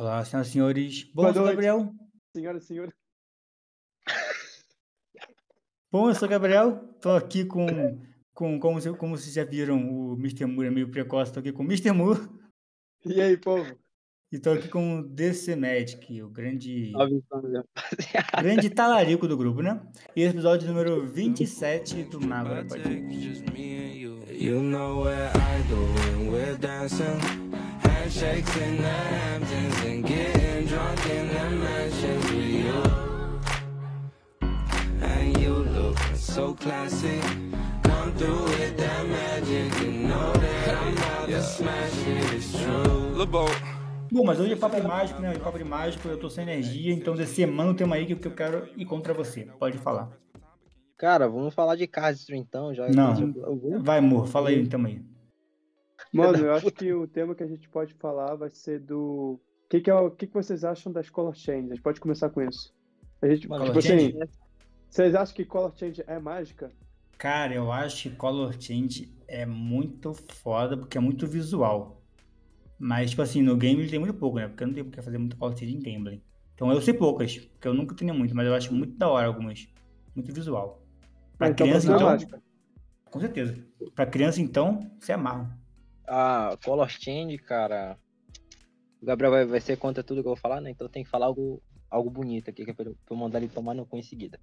Olá, senhoras e senhores. Bom, Boa o noite. Gabriel. Senhoras e senhores. Bom, eu sou o Gabriel. Tô aqui com, com como, como vocês já viram, o Mr. Moore é meio precoce. Tô aqui com o Mr. Moore E aí, povo? e tô aqui com o DC Magic, o grande, grande talarico do grupo, né? E esse episódio número 27 do Mago da Podcast. You know where I go when we're dancing. Handshakes in the Hamptons and getting drunk in the mansions with you. And you look so classy. Come through with that magic. You know that I'm about to smash it. It's true. LeBeau. Bom, mas hoje é papo mágico, né? Hoje é papo mágico, eu tô sem energia, então DC, manda um tema aí que eu quero ir contra você. Pode falar. Cara, vamos falar de Castro então, já. Não. Eu vou- Vai, Moore, fala aí tema aí. Mano, eu acho que o tema que a gente pode falar vai ser do. O que, que, é, o que, que vocês acham das color change? A gente pode começar com isso. A gente, Mano, tipo color assim, change? vocês acham que color change é mágica? Cara, eu acho que Color Change é muito foda porque é muito visual. Mas, tipo assim, no game ele tem muito pouco, né? Porque eu não tenho porque fazer muito Color Change em gameplay. Então eu sei poucas, porque eu nunca tenho muito, mas eu acho muito da hora algumas. Muito visual. Pra Ah, então criança, é então, mágica. com certeza. Pra criança, então, você amarra. A Color Change, cara. O Gabriel vai, vai ser contra tudo que eu vou falar, né? Então tem que falar algo, algo bonito aqui, que é pra eu, pra eu mandar ele tomar no cu em seguida.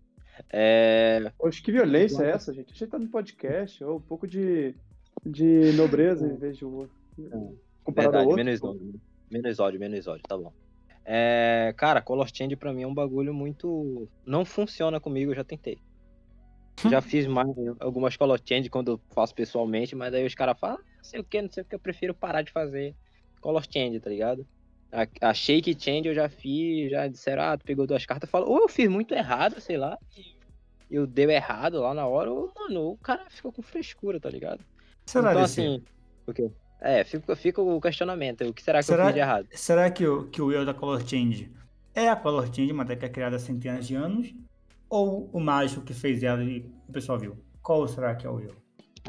É. Poxa, que violência é essa, gente? A gente tá no podcast, ou um pouco de, de nobreza em vez de. Comparado ao Verdade, outro. menos ódio. Menos ódio, menos ódio, tá bom. É, cara, Color Change pra mim é um bagulho muito. Não funciona comigo, eu já tentei. Já fiz mais, algumas Color Change quando eu faço pessoalmente, mas aí os caras falam, "Ah, não sei o que, não sei o que, eu prefiro parar de fazer Color Change, tá ligado? A, a Shake Change eu já fiz, já disseram, ah, tu pegou duas cartas, eu falo, ou eu fiz muito errado, sei lá, e eu deu errado lá na hora, ou, mano, o cara ficou com frescura, tá ligado? Será, então, assim, o quê? É, fica, fica o questionamento, o que será que Será- eu fiz de errado? Será que o, que o erro da Color Change é a Color Change, uma técnica criada há centenas de anos? Ou o mágico que fez ela e o pessoal viu? Qual será que é o erro?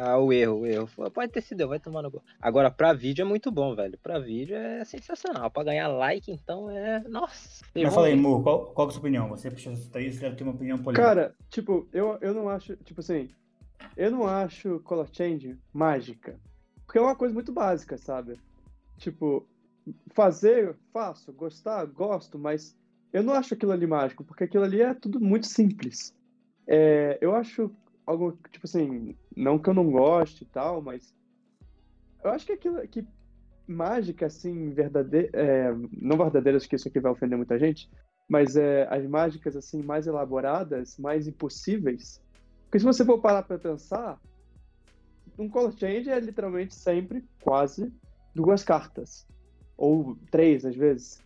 Ah, o erro, o erro. Pode ter sido, eu, vai tomar no cu. Agora, pra vídeo é muito bom, velho. Pra vídeo é sensacional. Pra ganhar like, então é. Nossa. Mas fala aí, Mo, qual, qual que é a sua opinião? Você puxou isso daí, você deve ter uma opinião polêmica. Cara, tipo, eu, eu não acho. Tipo assim, eu não acho color change mágica. Porque é uma coisa muito básica, sabe? Tipo, fazer, faço. Gostar, gosto, mas eu não acho aquilo ali mágico, porque aquilo ali é tudo muito simples. É, eu acho algo, tipo assim, não que eu não goste e tal, mas eu acho que aquilo que mágica, assim, verdadeira. É, não verdadeira, acho que isso aqui vai ofender muita gente, mas é, as mágicas assim mais elaboradas, mais impossíveis. Porque se você for parar para pensar, um color change é literalmente sempre quase duas cartas ou três às vezes.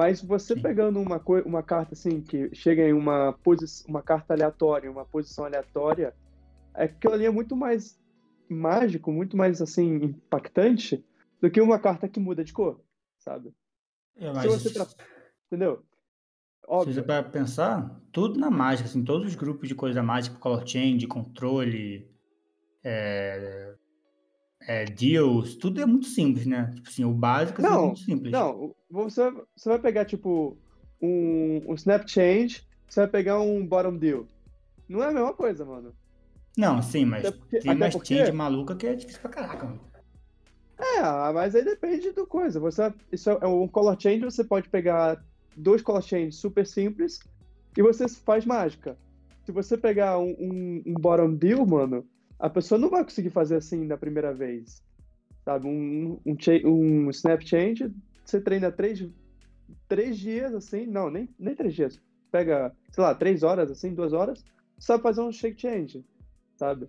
Mas você Sim. pegando uma uma carta assim que chega em uma uma carta aleatória, uma posição aleatória, aquilo ali é muito mais mágico, muito mais assim impactante do que uma carta que muda de cor, sabe? É, Se mas você tra- Entendeu? se Óbvio. você para pensar, tudo na mágica, assim, todos os grupos de coisa mágica, color change, controle, é, é, deals, tudo é muito simples, né? Tipo assim, o básico é Não, muito simples. Não, você, você vai pegar, tipo, um, um Snap Change, você vai pegar um Bottom Deal. Não é a mesma coisa, mano. Não, sim, mas Até porque- tem até mais porque- change maluca que é difícil pra caraca, mano. É, mas aí depende do coisa. Você, isso é um Color Change, você pode pegar dois Color Change super simples e você faz mágica. Se você pegar um, um, um Bottom Deal, mano, a pessoa não vai conseguir fazer assim na primeira vez. Sabe? Um, um, um Snap Change, você treina três, três dias, assim, não, nem, nem três dias. Pega, sei lá, três horas, assim, duas horas, sabe fazer um Shake Change, sabe?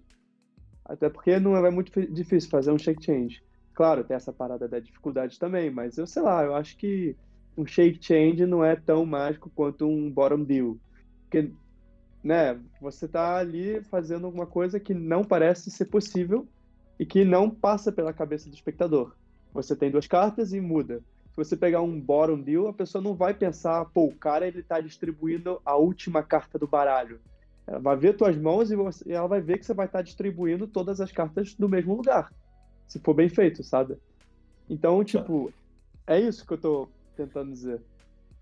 Até porque não é muito fi- difícil fazer um Shake Change. Claro, tem essa parada da dificuldade também, mas eu sei lá, eu acho que um shake change não é tão mágico quanto um bottom deal. Porque, né, você tá ali fazendo alguma coisa que não parece ser possível e que não passa pela cabeça do espectador. Você tem duas cartas e muda. Se você pegar um bottom deal, a pessoa não vai pensar, pô, o cara ele tá distribuindo a última carta do baralho. Ela vai ver tuas mãos e, você- e ela vai ver que você vai estar distribuindo todas as cartas no mesmo lugar se for bem feito, sabe? Então, tipo, é isso que eu tô tentando dizer.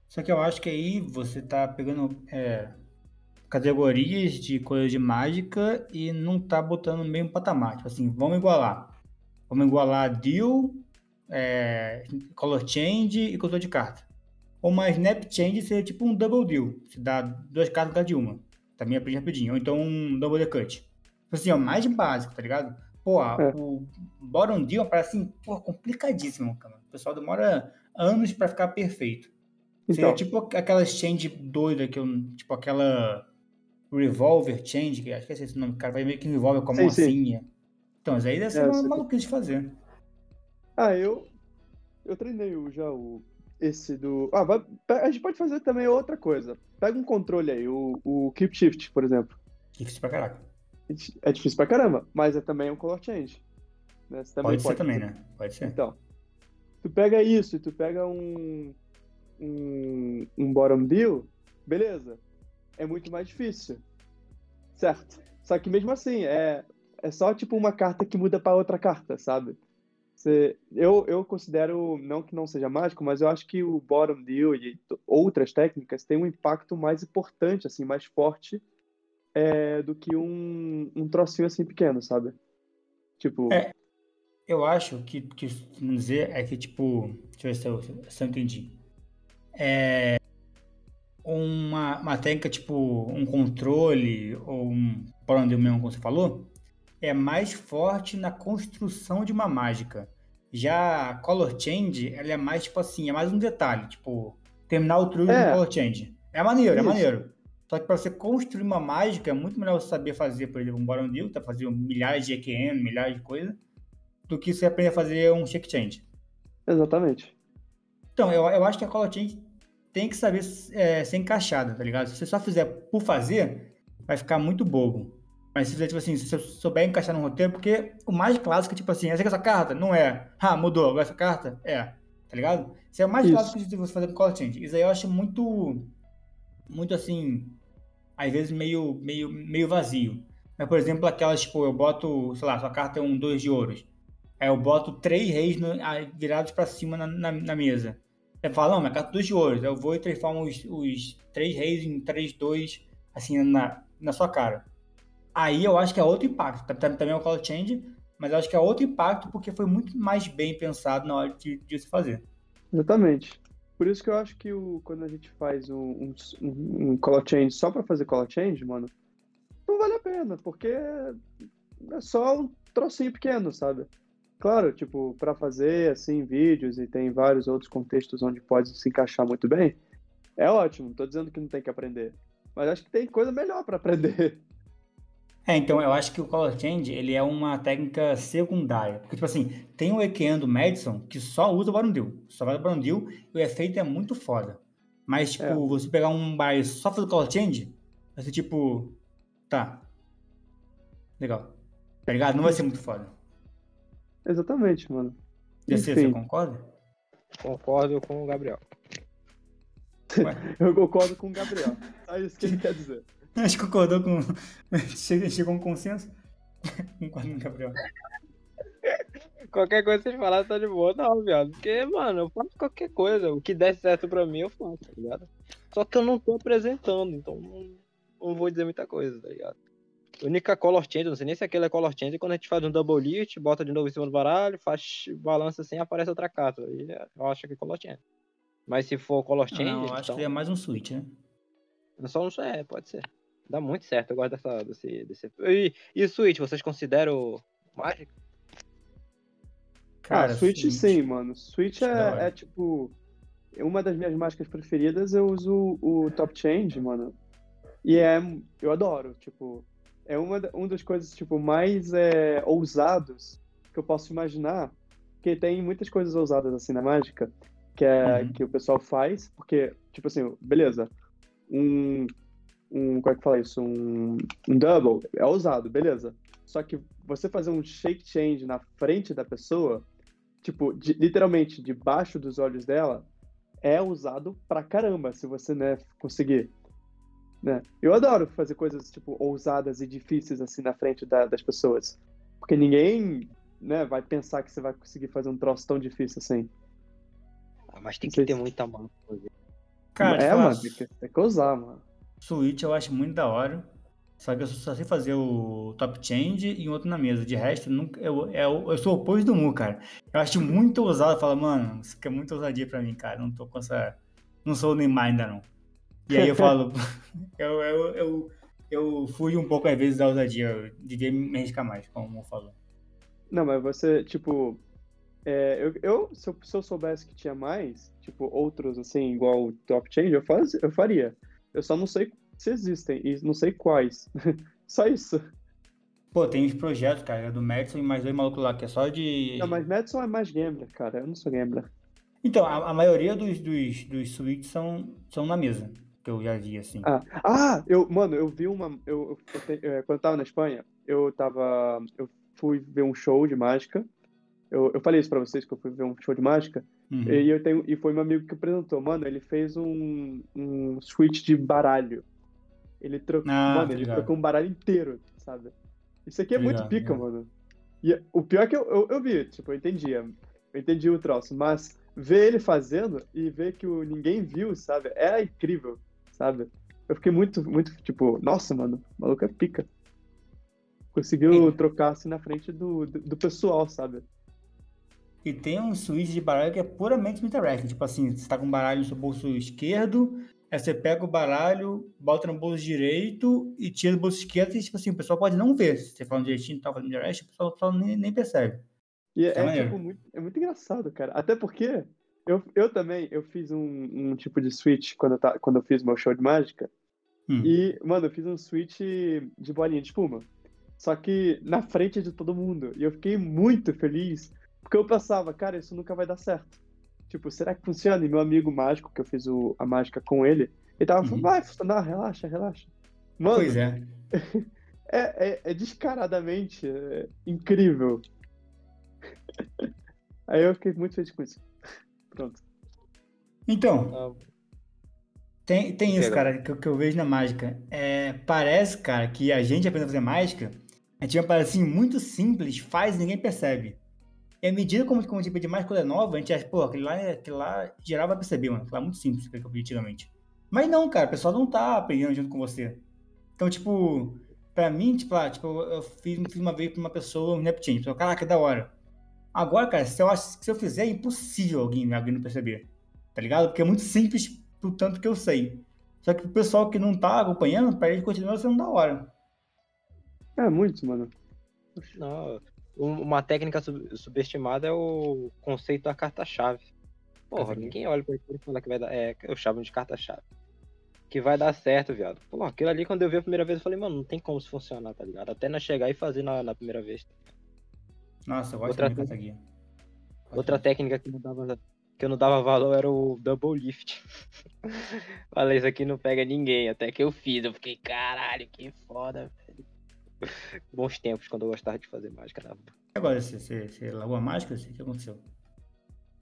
Só que eu acho que aí você tá pegando é, categorias de coisas de mágica e não tá botando no mesmo patamar. Tipo assim, vamos igualar. Vamos igualar deal, é, color change e controle de carta. Ou uma snap change seria tipo um double deal. Você dá duas cartas lugar de uma. Também aprendi rapidinho. Ou então um double cut. Tipo assim, é o mais básico, tá ligado? Pô, É. o bottom deal parece assim, pô, complicadíssimo, cara. O pessoal demora anos pra ficar perfeito. Seria Então, tipo aquelas change doida que eu. Tipo aquela revolver change, que acho que é esse o nome, cara. Vai meio que revolver com a sim. assim. Então, isso aí deve ser É, uma maluquice de fazer. ah, eu eu treinei o- já o esse do. Ah, vai- a gente pode fazer também outra coisa. Pega um controle aí, o, o Keep Shift, por exemplo. Difícil pra caraca. É difícil pra caramba, mas é também um color change. né? Também Pode, ser também, né? Pode ser. Então, tu pega isso e tu pega um, um, um bottom deal, beleza. É muito mais difícil. Certo. Só que mesmo assim, é, é só tipo uma carta que muda pra outra carta, sabe? Você, eu, eu considero, não que não seja mágico, mas eu acho que o bottom deal e outras técnicas têm um impacto mais importante, assim, mais forte é, do que um, um trocinho assim pequeno, sabe? Tipo, É. Eu acho que, que vamos dizer, é que, tipo, deixa eu ver se eu, se eu entendi. É uma, uma técnica, tipo, um controle ou um deal mesmo, como você falou, é mais forte na construção de uma mágica. Já a Color Change, ela é mais, tipo assim, é mais um detalhe, tipo, terminar o truque É. no Color Change. É maneiro, é Isso. maneiro. Só que para você construir uma mágica, é muito melhor você saber fazer, por exemplo, um Bottom Deal, tá fazendo milhares de EQM, milhares de coisas, do que você aprender a fazer um Shake Change. exatamente. Então, eu, eu acho que a Color Change tem que saber é, ser encaixada, tá ligado? Se você só fizer por fazer, vai ficar muito bobo. Mas se você, tipo assim, se você souber encaixar no roteiro, porque o mais clássico é tipo assim, essa aqui é essa carta? Não é. Ah, mudou, agora essa carta? É. Tá ligado? Isso é o mais Isso. clássico de você fazer com Color Change. Isso aí eu acho muito, muito assim, às vezes meio, meio, meio vazio. Mas, por exemplo, aquelas, tipo, eu boto, sei lá, sua carta é um 2 de ouros. Aí eu boto três reis no- ah, virados pra cima na, na, na mesa. Você fala, não, minha carta 2 de ouros. Eu vou e transformo os, os três reis em 3, 2, assim, na, na sua cara. Aí eu acho que é outro impacto. Tam- tam- Também é o Color Change, mas eu acho que é outro impacto porque foi muito mais bem pensado na hora de, de se fazer. Exatamente. Por isso que eu acho que o, quando a gente faz um, um, um color change só pra fazer color change, mano, não vale a pena, porque é só um trocinho pequeno, sabe? Claro, tipo, pra fazer assim vídeos e tem vários outros contextos onde pode se encaixar muito bem, é ótimo. Não tô dizendo que não tem que aprender, mas acho que tem coisa melhor pra aprender. É, então eu acho que o Color Change ele é uma técnica secundária. Porque, tipo assim, tem o EQN do Madison que só usa o Barundil. Só vai o Barundil e o efeito é muito foda. Mas, tipo, É. você pegar um baralho só fazer o Color Change, vai ser tipo. Tá. Legal. Tá ligado? Não vai ser muito foda. Exatamente, mano. DC, Enfim. você concorda? Concordo com o Gabriel. Eu concordo com o Gabriel. É isso que ele quer dizer. acho que concordou com. Chegou chegou a um consenso? Concordo com o Gabriel. Qualquer coisa que vocês falarem tá de boa, não, viado. Porque, mano, eu faço qualquer coisa. O que der certo pra mim, eu faço, tá ligado? Só que eu não tô apresentando, então não, não vou dizer muita coisa, tá ligado? A única color change, não sei nem se aquele é color change, é quando a gente faz um double lift, bota de novo em cima do baralho, faz balança assim, aparece outra carta. Aí eu acho que é color change. Mas se for color change, Não, eu acho então, que é mais um switch, né? só não é, pode ser. Dá muito certo, eu gosto dessa, desse, desse... E, e o Switch, vocês consideram mágico? ah, Switch sim, mano. Switch é, é tipo. Uma das minhas mágicas preferidas, eu uso o Top Change, mano. E é. Eu adoro, tipo. É uma, uma das coisas, tipo, mais é, ousados que eu posso imaginar. Porque tem muitas coisas ousadas assim na mágica que, é, Uhum. que o pessoal faz, porque, tipo assim, beleza. Um. um como é que fala isso? Um, um double é ousado, beleza. Só que você fazer um shake change na frente da pessoa, tipo, de- literalmente debaixo dos olhos dela, é usado pra caramba, se você, né, conseguir. Né? Eu adoro fazer coisas, tipo, ousadas e difíceis, assim, na frente da- das pessoas. Porque ninguém, né, vai pensar que você vai conseguir fazer um troço tão difícil assim. Ah, mas tem que ter se- muita mão. pra fazer. Cara, é, mano, tem que, tem que usar, mano. Switch eu acho muito da hora. Só que eu só sei fazer o top change e outro na mesa. De resto, eu nunca, eu, eu, eu sou o oposto do Mu, cara. Eu acho muito ousado. Eu falo, mano, isso aqui é muito ousadia pra mim, cara. Não tô com essa. Não sou o Neymar ainda não. E aí eu falo, eu, eu, eu, eu fujo um pouco às vezes da ousadia. Eu devia me arriscar mais, como o Mu falou. Não, mas você, tipo. é, eu, eu se, eu, se eu soubesse que tinha mais, tipo, outros, assim, igual o Top Change, eu, faz, eu faria. Eu só não sei se existem e não sei quais. só isso. Pô, tem uns projetos, cara, do Madison e mais dois malucos lá, que é só de. Não, mas Madison é mais gambler, cara. Eu não sou gambler. Então, a, a maioria dos, dos, dos suítes são, são na mesa, que eu já vi, assim. Ah, ah, eu, mano, eu vi uma. Eu, eu, eu é, quando eu tava na Espanha, eu tava. Eu fui ver um show de mágica. Eu, eu falei isso pra vocês que eu fui ver um show de mágica. Uhum. E, eu tenho, e foi meu amigo que apresentou. Mano, ele fez um, um switch de baralho. Ele trocou. Ah, mano, ele trocou um baralho inteiro, sabe? Isso aqui é muito pica, ligado. mano. E o pior é que eu, eu, eu vi, tipo, eu entendi. Eu entendi o troço, mas ver ele fazendo e ver que o, ninguém viu, sabe? Era incrível, sabe? Eu fiquei muito, muito, tipo, nossa, mano, o maluco é pica. Conseguiu É. trocar assim na frente do, do, do pessoal, sabe? E tem um switch de baralho que é puramente interactive. Tipo assim, você tá com o baralho no seu bolso esquerdo, aí você pega o baralho, bota no bolso direito e tira do bolso esquerdo e, tipo assim, o pessoal pode não ver. Se você falando direitinho e tal, fazendo direct, o pessoal, o pessoal nem, nem percebe. E é, Tá maneiro. tipo, muito, é muito engraçado, cara. Até porque eu, eu também eu fiz um, um tipo de switch quando eu, ta- quando eu fiz meu show de mágica. Hum. E, mano, eu fiz um switch de bolinha de espuma. Só que na frente de todo mundo. E eu fiquei muito feliz. Porque eu pensava, cara, isso nunca vai dar certo. Tipo, será que funciona? E meu amigo mágico, que eu fiz o- a mágica com ele, ele tava falando, Uhum. vai funcionar, relaxa, relaxa. Mano, Pois é. é, é, é descaradamente é, incrível. Aí eu fiquei muito feliz com isso. Pronto. Então, Ah, tem, tem isso, cara, que, eu- que eu vejo na mágica. É, parece, cara, que a gente aprendendo a fazer mágica, a gente vai parecer assim, muito simples, faz e ninguém percebe. E à medida como, como a gente aprende mais coisa nova, a gente acha, pô, aquele lá, é- aquele lá geral vai perceber, mano. Aquilo lá é muito simples, aquele que eu aprendi antigamente. Mas não, cara, o pessoal não tá aprendendo junto com você. Então, tipo, pra mim, tipo, ah, tipo eu fiz, fiz uma vez pra uma pessoa um Neptune, pessoa, caraca, que da hora. Agora, cara, se eu, acho, se eu fizer, é impossível alguém, alguém não perceber. Tá ligado? Porque é muito simples pro tanto que eu sei. Só que o pessoal que não tá acompanhando, pra ele continuar sendo da hora. É, muito, mano. Não, um- uma técnica sub- subestimada é o conceito da carta-chave. Porra, Carta quê? ninguém olha pra aquilo e fala que vai dar. É, eu chamo de carta-chave. Que vai dar certo, viado. Pô, aquilo ali, quando eu vi a primeira vez, eu falei, mano, não tem como isso funcionar, tá ligado? Até nós chegar e fazer na, na primeira vez. Nossa, eu gosto Outra muito dessa guia. Outra técnica que, não dava, que eu não dava valor era o double lift. Falei, isso aqui não pega ninguém. Até que eu fiz. Eu fiquei, caralho, que foda, velho. Bons tempos quando eu gostava de fazer mágica na rua. Agora, você, você, você largou a máscara? O que aconteceu?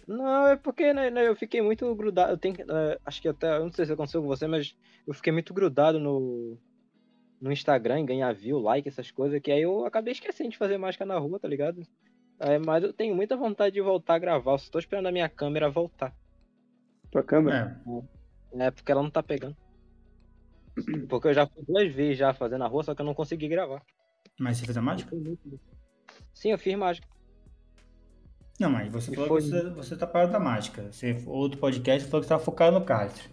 Não, é porque né, né, eu fiquei muito grudado. Eu tenho, eh, acho que até. Eu não sei se aconteceu com você, mas eu fiquei muito grudado no, no Instagram em ganhar view, like, essas coisas, que aí eu acabei esquecendo de fazer mágica na rua, tá ligado? É, mas eu tenho muita vontade de voltar a gravar. Eu só tô esperando a minha câmera voltar. Tua câmera? É, É, porque ela não tá pegando. Porque eu já fui duas vezes já fazendo na rua, só que eu não consegui gravar. mas você fez a mágica? Sim, eu fiz mágica. Não, mas você E falou foi- que você, você tá parado da mágica. Você, outro podcast falou que você tava focado no Castro.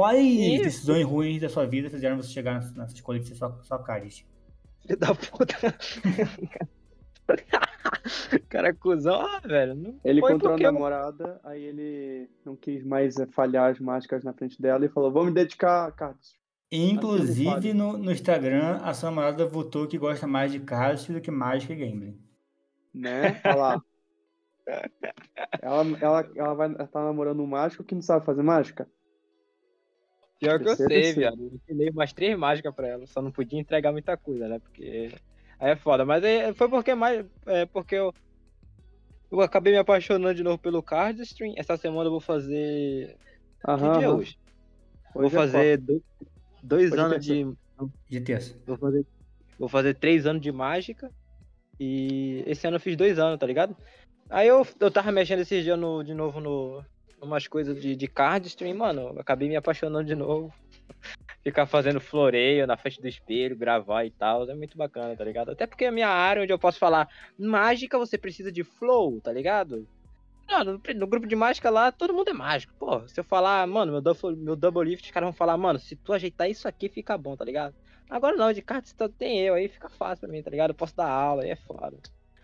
Quais Isso. decisões ruins da sua vida fizeram você chegar nessa, escolha de ser só, só Caris? Filho da puta. Cara, cuzão, ah, velho. Não Ele encontrou a porque eu- namorada, aí ele não quis mais eh, falhar as máscaras na frente dela e falou: Vou me dedicar a cartas. Inclusive, no, no Instagram, a sua namorada votou que gosta mais de Castro do que mágica e gambling. Né? Olha lá. Ela, ela, ela vai ela tá namorando um mágico que não sabe fazer mágica? Pior que eu sei, viado. Eu ensinei umas três mágicas pra ela. Só não podia entregar muita coisa, né? Porque. Aí é foda. Mas aí foi porque mais. É porque eu. Eu acabei me apaixonando de novo pelo Cardstream. Essa semana eu vou fazer. Aham. que dia é hoje? Vou Hoje é fazer dois, dois Hoje é anos de. De terça. Vou fazer, vou fazer três anos de mágica. E esse ano eu fiz dois anos, tá ligado? Aí eu, eu tava mexendo esses dias no, de novo no, umas coisas de, de card stream, mano, acabei me apaixonando de novo. Ficar fazendo floreio na frente do espelho, gravar e tal, é muito bacana, tá ligado? Até porque é a minha área onde eu posso falar mágica, você precisa de flow, tá ligado? Mano, no, no grupo de mágica lá, todo mundo é mágico. Pô, se eu falar, mano, meu double, meu double lift, os caras vão falar, mano, se tu ajeitar isso aqui, fica bom, tá ligado? Agora não, de cartas tem eu, aí fica fácil pra mim, tá ligado? Eu posso dar aula, aí é foda.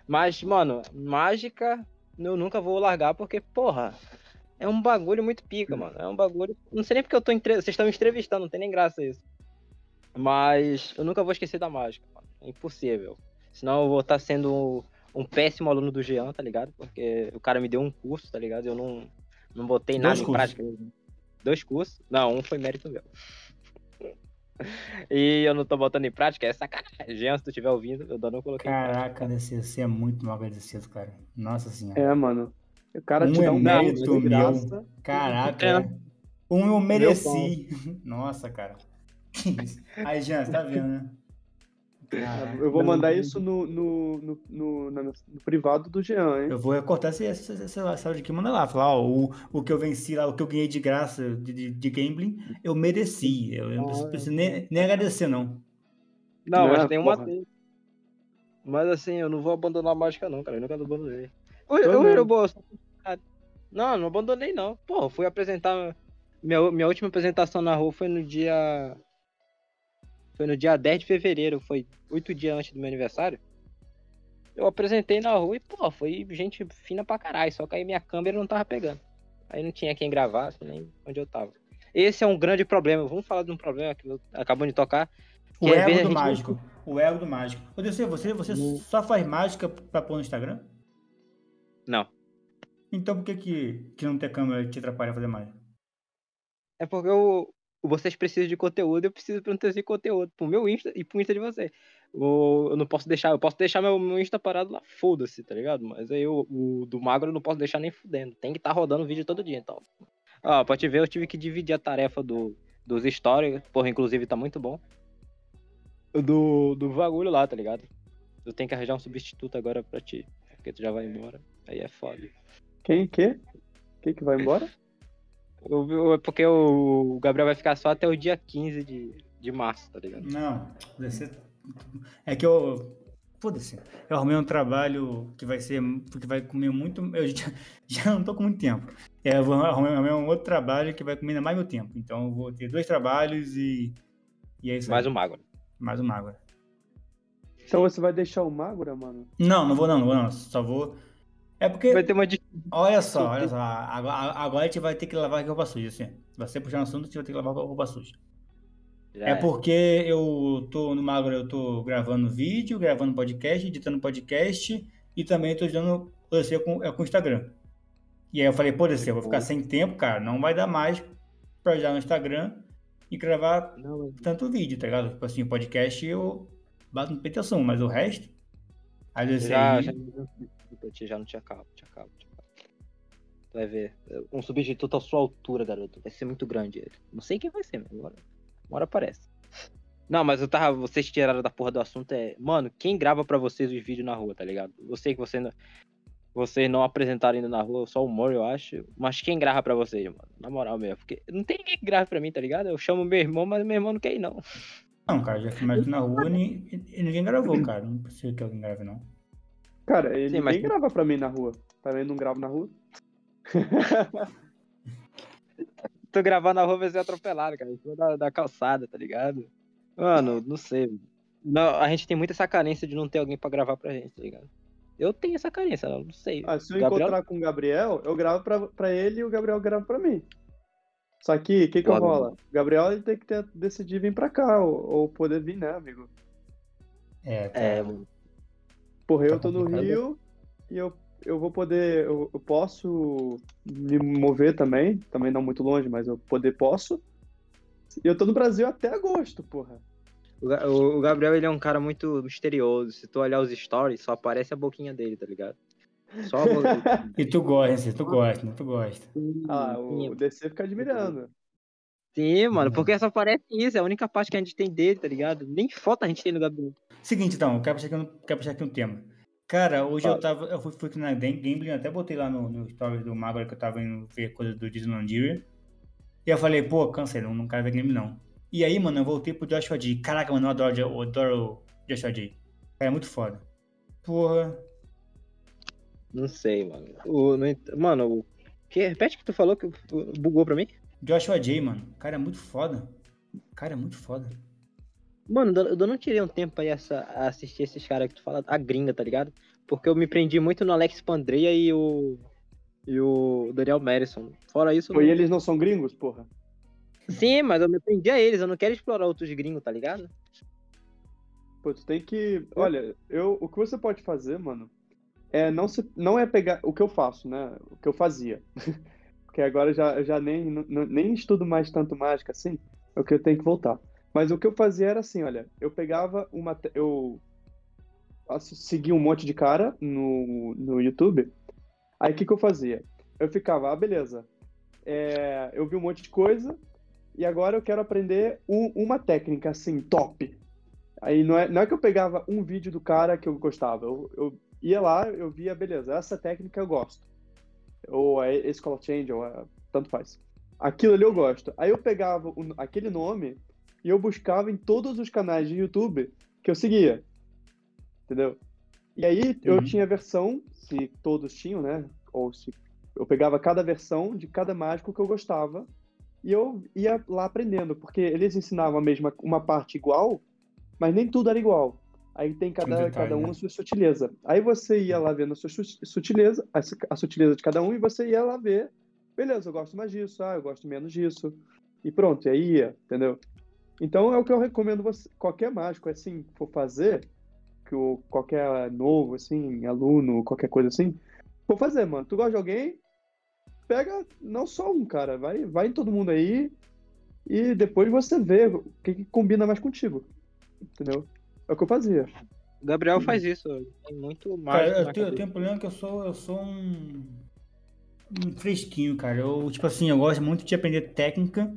Mas, mano, mágica eu nunca vou largar, porque, porra, é um bagulho muito pica, mano. É um bagulho. Não sei nem porque eu tô entre... Vocês estão me entrevistando, não tem nem graça isso. Mas eu nunca vou esquecer da mágica, mano. É impossível. Senão eu vou estar sendo um péssimo aluno do Jean, tá ligado? Porque o cara me deu um curso, tá ligado? Eu não, não botei nada Dois em cursos. prática. Dois cursos? Não, um foi mérito meu. E eu não tô botando em prática, é sacanagem. Jean, se tu estiver ouvindo, eu ainda não coloquei. Caraca, DC, você é muito mal agradecido, cara. Nossa senhora. É, mano. O cara Um te dá é um mérito de meu. graça. Caraca. É. Um eu mereci. Nossa, cara. Aí, Jean, você tá vendo, né? Caraca. Eu vou mandar isso no, no, no, no- privado do Jean, hein? Eu vou recortar esse, esse, esse, esse áudio aqui e mandar lá. Falar, ó, o, o que eu venci lá, o que eu ganhei de graça de, de, de gambling, eu mereci. Eu, eu não preciso- preciso nem, nem agradecer, não. Não, Né, mas tem uma. Mas assim, eu não vou abandonar a mágica não, cara. Eu nunca abandonei. O, Tô o vendo. Hirobo, Não, não abandonei não. Pô, fui apresentar. Minha, minha última apresentação na rua foi no dia. Foi no dia 10 de fevereiro, foi oito dias antes do meu aniversário. Eu apresentei na rua e, pô, foi gente fina pra caralho. Só que aí minha câmera não tava pegando. Aí não tinha quem gravasse, nem onde eu tava. Esse é um grande problema. Vamos falar de um problema que acabou de tocar. O vezes ego do gente- mágico. O ego do mágico. Ô, DC, você, você Não. só faz mágica pra pôr no Instagram? Não. Então por que, que, que não ter câmera te atrapalha a fazer mágica? É porque eu, vocês precisam de conteúdo, eu preciso produzir conteúdo pro meu Insta e pro Insta de você. O, eu não posso deixar, eu posso deixar meu, meu Insta parado lá, foda-se, tá ligado? Mas aí o, o do magro eu não posso deixar nem fudendo. Tem que estar rodando vídeo todo dia, então. Ó, pra te ver, eu tive que dividir a tarefa do, dos stories, porra, inclusive tá muito bom. Do, do bagulho lá, tá ligado? Eu tenho que arranjar um substituto agora pra ti, porque tu já vai embora. Aí é foda. Quem? Que? Quem que vai embora? Eu- eu- É porque o Gabriel vai ficar só até o dia 15 de, de março, tá ligado? Não. É que eu. Foda-se. Eu arrumei um trabalho que vai ser. que vai comer muito. Eu já, já não tô com muito tempo. É, eu vou arrumar um outro trabalho que vai comer ainda mais meu tempo. Então eu vou ter dois trabalhos e. E é isso Mais aí. um mago. Mais uma água. Então você vai deixar o Magura, mano? Não, não vou não, não vou não. Só vou. É porque. Vai ter uma. Olha só, olha só. Agora, agora a gente vai ter que lavar a roupa suja, assim. Se você puxar no assunto, a gente vai ter que lavar a roupa suja. Já É porque eu tô no Magro, eu tô gravando vídeo, gravando podcast, editando podcast e também tô ajudando você com, é, com o Instagram. E aí eu falei, pô, DC, eu vou ficar sem tempo, cara, não vai dar mais pra ajudar no Instagram e gravar Não, tanto vídeo, tá ligado? Tipo assim, o podcast eu bato no peito assumo, mas o resto. Aí eu já, aí, já, ti, já não tinha calma, tinha calma, tinha calma. Tu vai ver. Um substituto à sua altura, garoto. Vai ser muito grande ele. Não sei quem vai ser, mas agora. Uma hora aparece. Não, mas eu tava. Vocês tiraram da porra do assunto é. Mano, quem grava pra vocês os vídeos na rua, tá ligado? Eu sei que você não. Vocês não apresentaram ainda na rua, só o humor, eu acho. Mas quem grava pra vocês, mano? Na moral mesmo. Porque não tem ninguém que grave pra mim, tá ligado? Eu chamo meu irmão, mas meu irmão não quer ir, não. Não, cara, já filmei aqui na rua e ninguém gravou, cara. Não precisa que alguém grave, não. Cara, ele Sim, mas- nem grava pra mim na rua. Também não gravo na rua. tu gravar na rua vai ser atropelado, cara. Em cima da, da calçada, tá ligado? Mano, não sei. Não, a gente tem muita essa carência de não ter alguém pra gravar pra gente, tá ligado? Eu tenho essa carência, não, não sei. Ah, se eu Gabriel- encontrar com o Gabriel, eu gravo pra, pra ele e o Gabriel grava pra mim. Só que, o que que Claro. rola? O Gabriel ele tem que ter, decidir vir pra cá, ou, ou poder vir, né, amigo? É. É, mano. Porra, eu Tá tô no. Rio e eu, eu vou poder. Eu, eu posso me mover também, também não muito longe, mas eu poder posso. E eu tô no Brasil até agosto, porra. O, o- o Gabriel, ele é um cara muito misterioso. Se tu olhar os stories, só aparece a boquinha dele, tá ligado? Só a boquinha. E tu gosta, tu gosta, né? Tu gosta. Ah, o, o DC fica admirando. Sim, Uhum. mano, porque só aparece isso. É a única parte que a gente tem dele, tá ligado? Nem foto a gente tem no Gabriel. Seguinte, então, eu quero puxar aqui um, quero puxar aqui um tema. Cara, hoje Fala. eu tava. Eu fui, fui na Gam- Gambling, até botei lá no, no stories do Mago que eu tava indo ver coisa do Disney Nigeria. E eu falei, pô, cansei, não, não quero ver game não. E aí, mano, eu voltei pro Joshua J. Caraca, mano, eu adoro, eu adoro o Joshua J. Cara, é muito foda. Porra. Não sei, mano. O, não mano, o que, repete o que tu falou que bugou pra mim? Joshua J, mano. Cara, é muito foda. Cara, é muito foda. Mano, eu não tirei um tempo ir essa, a assistir esses caras que tu fala, a gringa, tá ligado? Porque eu me prendi muito no Alex Pandreia e o. E o Daniel Madison. Fora isso. Pô, e não- eles não são gringos, porra? Sim, mas eu me prendi a eles, eu não quero explorar outros gringos, tá ligado? Pô, tu tem que. Olha, eu, o que você pode fazer, mano, é não, se, não é pegar. O que eu faço, né? O que eu fazia. Porque agora já, já nem, nem estudo mais tanto mágica assim. É o que eu tenho que voltar. Mas o que eu fazia era assim, olha, eu pegava uma. Eu seguia um monte de cara no, no YouTube. Aí o que, que eu fazia? Eu ficava, ah, beleza. É, eu vi um monte de coisa. E agora eu quero aprender um- uma técnica assim, top. Aí não é, não é que eu pegava um vídeo do cara que eu gostava. Eu, eu ia lá, eu via, beleza, essa técnica eu gosto. Ou esse color change, ou é, tanto faz. Aquilo ali eu gosto. Aí eu pegava o- aquele nome e eu buscava em todos os canais de YouTube que eu seguia. Entendeu? E aí eu Uhum. tinha a versão, se todos tinham, né? Ou se eu pegava cada versão de cada mágico que eu gostava e eu ia lá aprendendo, porque eles ensinavam a mesma uma parte igual, mas nem tudo era igual. Aí tem cada, detalhe, cada um né? a sua sutileza. Aí você ia lá vendo a sua su- sutileza, a, a sutileza de cada um, e você ia lá ver, beleza, eu gosto mais disso, ah, eu gosto menos disso. E pronto, e aí ia, entendeu? Então é o que eu recomendo você, qualquer mágico, assim, for fazer, que o, qualquer novo, assim, aluno, qualquer coisa assim, for fazer, mano. Tu gosta de alguém, pega não só um, cara, vai, vai em todo mundo aí e depois você vê o que, que combina mais contigo, entendeu? É o que eu fazia. O Gabriel faz isso. Tem muito mais. Cara, eu tenho, eu tenho um problema que eu sou, eu sou um, um fresquinho, cara. Eu, tipo assim, eu gosto muito de aprender técnica